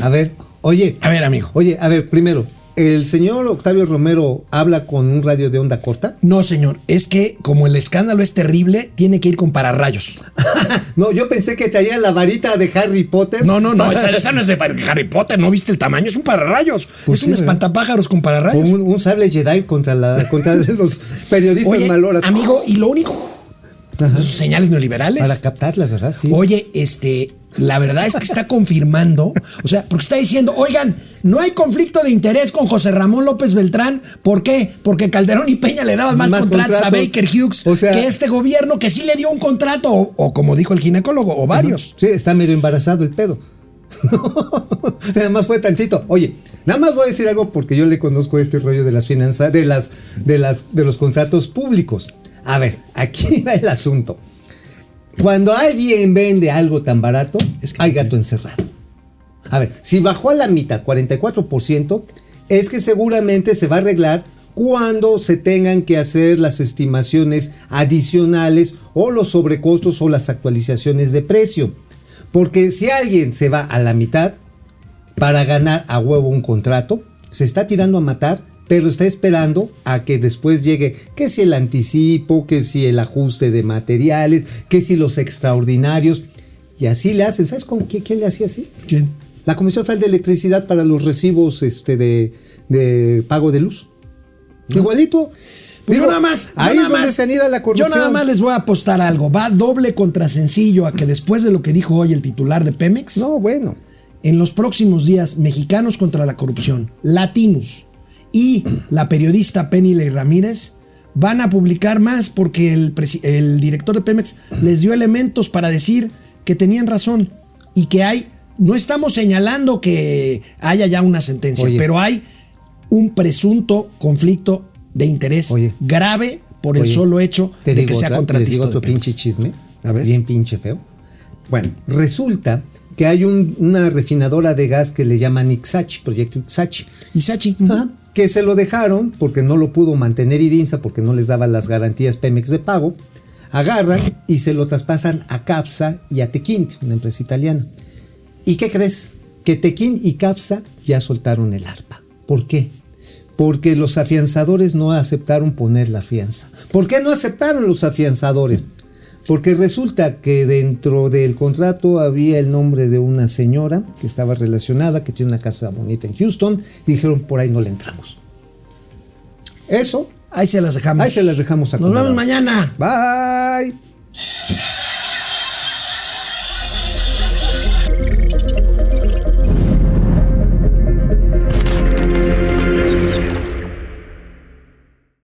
E: A ver, oye.
A: A ver, amigo.
E: Oye, a ver, primero, ¿El señor Octavio Romero habla con un radio de onda corta?
A: No, señor. Es que como el escándalo es terrible, tiene que ir con pararrayos.
E: no, yo pensé que traía la varita de Harry Potter.
A: No, no, no. esa, no es de Harry Potter. ¿No viste el tamaño? Es un pararrayos. Pues es un espantapájaros con pararrayos.
E: Un, un, sable Jedi contra, la, contra los periodistas
A: Oye, Amigo, y lo único sus señales neoliberales.
E: Para captarlas, ¿verdad? Sí.
A: Oye, este, la verdad es que está confirmando, o sea, porque está diciendo, oigan, no hay conflicto de interés con José Ramón López Beltrán. ¿Por qué? Porque Calderón y Peña le daban más, contratos, a Baker Hughes que este gobierno que sí le dio un contrato, o, como dijo el ginecólogo, o varios.
E: Sí, está medio embarazado el pedo. Además fue tantito. Oye, nada más voy a decir algo porque yo le conozco este rollo de las finanzas, de las, de las, de los contratos públicos. A ver, aquí va el asunto. Cuando alguien vende algo tan barato, es que hay gato encerrado. A ver, si bajó a la mitad, 44%, es que seguramente se va a arreglar cuando se tengan que hacer las estimaciones adicionales o los sobrecostos o las actualizaciones de precio. Porque si alguien se va a la mitad para ganar a huevo un contrato, se está tirando a matar pero está esperando a que después llegue, que si el anticipo, que si el ajuste de materiales, que si los extraordinarios. Y así le hacen. ¿Sabes con quién, quién le hacía así?
A: ¿Quién?
E: La Comisión Federal de Electricidad para los recibos este, de, pago de luz. Igualito.
A: Pues yo nada más,
E: ahí
A: nada
E: más, se la corrupción.
A: Yo nada más les voy a apostar algo. Va doble contra sencillo a que después de lo que dijo hoy el titular de Pemex.
E: No, bueno.
A: En los próximos días, mexicanos contra la corrupción, latinos, y la periodista Penny Ramírez van a publicar más porque el, director de Pemex les dio elementos para decir que tenían razón y que hay, no estamos señalando que haya ya una sentencia, pero hay un presunto conflicto de interés grave por el solo hecho de que sea contratista.
E: digo otro pinche chisme, a ver. bien pinche feo. Bueno, resulta que hay una refinadora de gas que le llaman Ixachi, proyecto Ixachi.
A: Ixachi
E: que se lo dejaron porque no lo pudo mantener Irinza, porque no les daba las garantías Pemex de pago, agarran y se lo traspasan a Capsa y a Tequint, una empresa italiana. ¿Y qué crees? Que Tequint y Capsa ya soltaron el arpa. ¿Por qué? Porque los afianzadores no aceptaron poner la fianza. ¿Por qué no aceptaron los afianzadores? Porque resulta que dentro del contrato había el nombre de una señora que estaba relacionada, que tiene una casa bonita en Houston, y dijeron, por ahí no le entramos. Eso.
A: Ahí se las dejamos.
E: Ahí se las dejamos a
A: Nos vemos mañana.
E: Bye.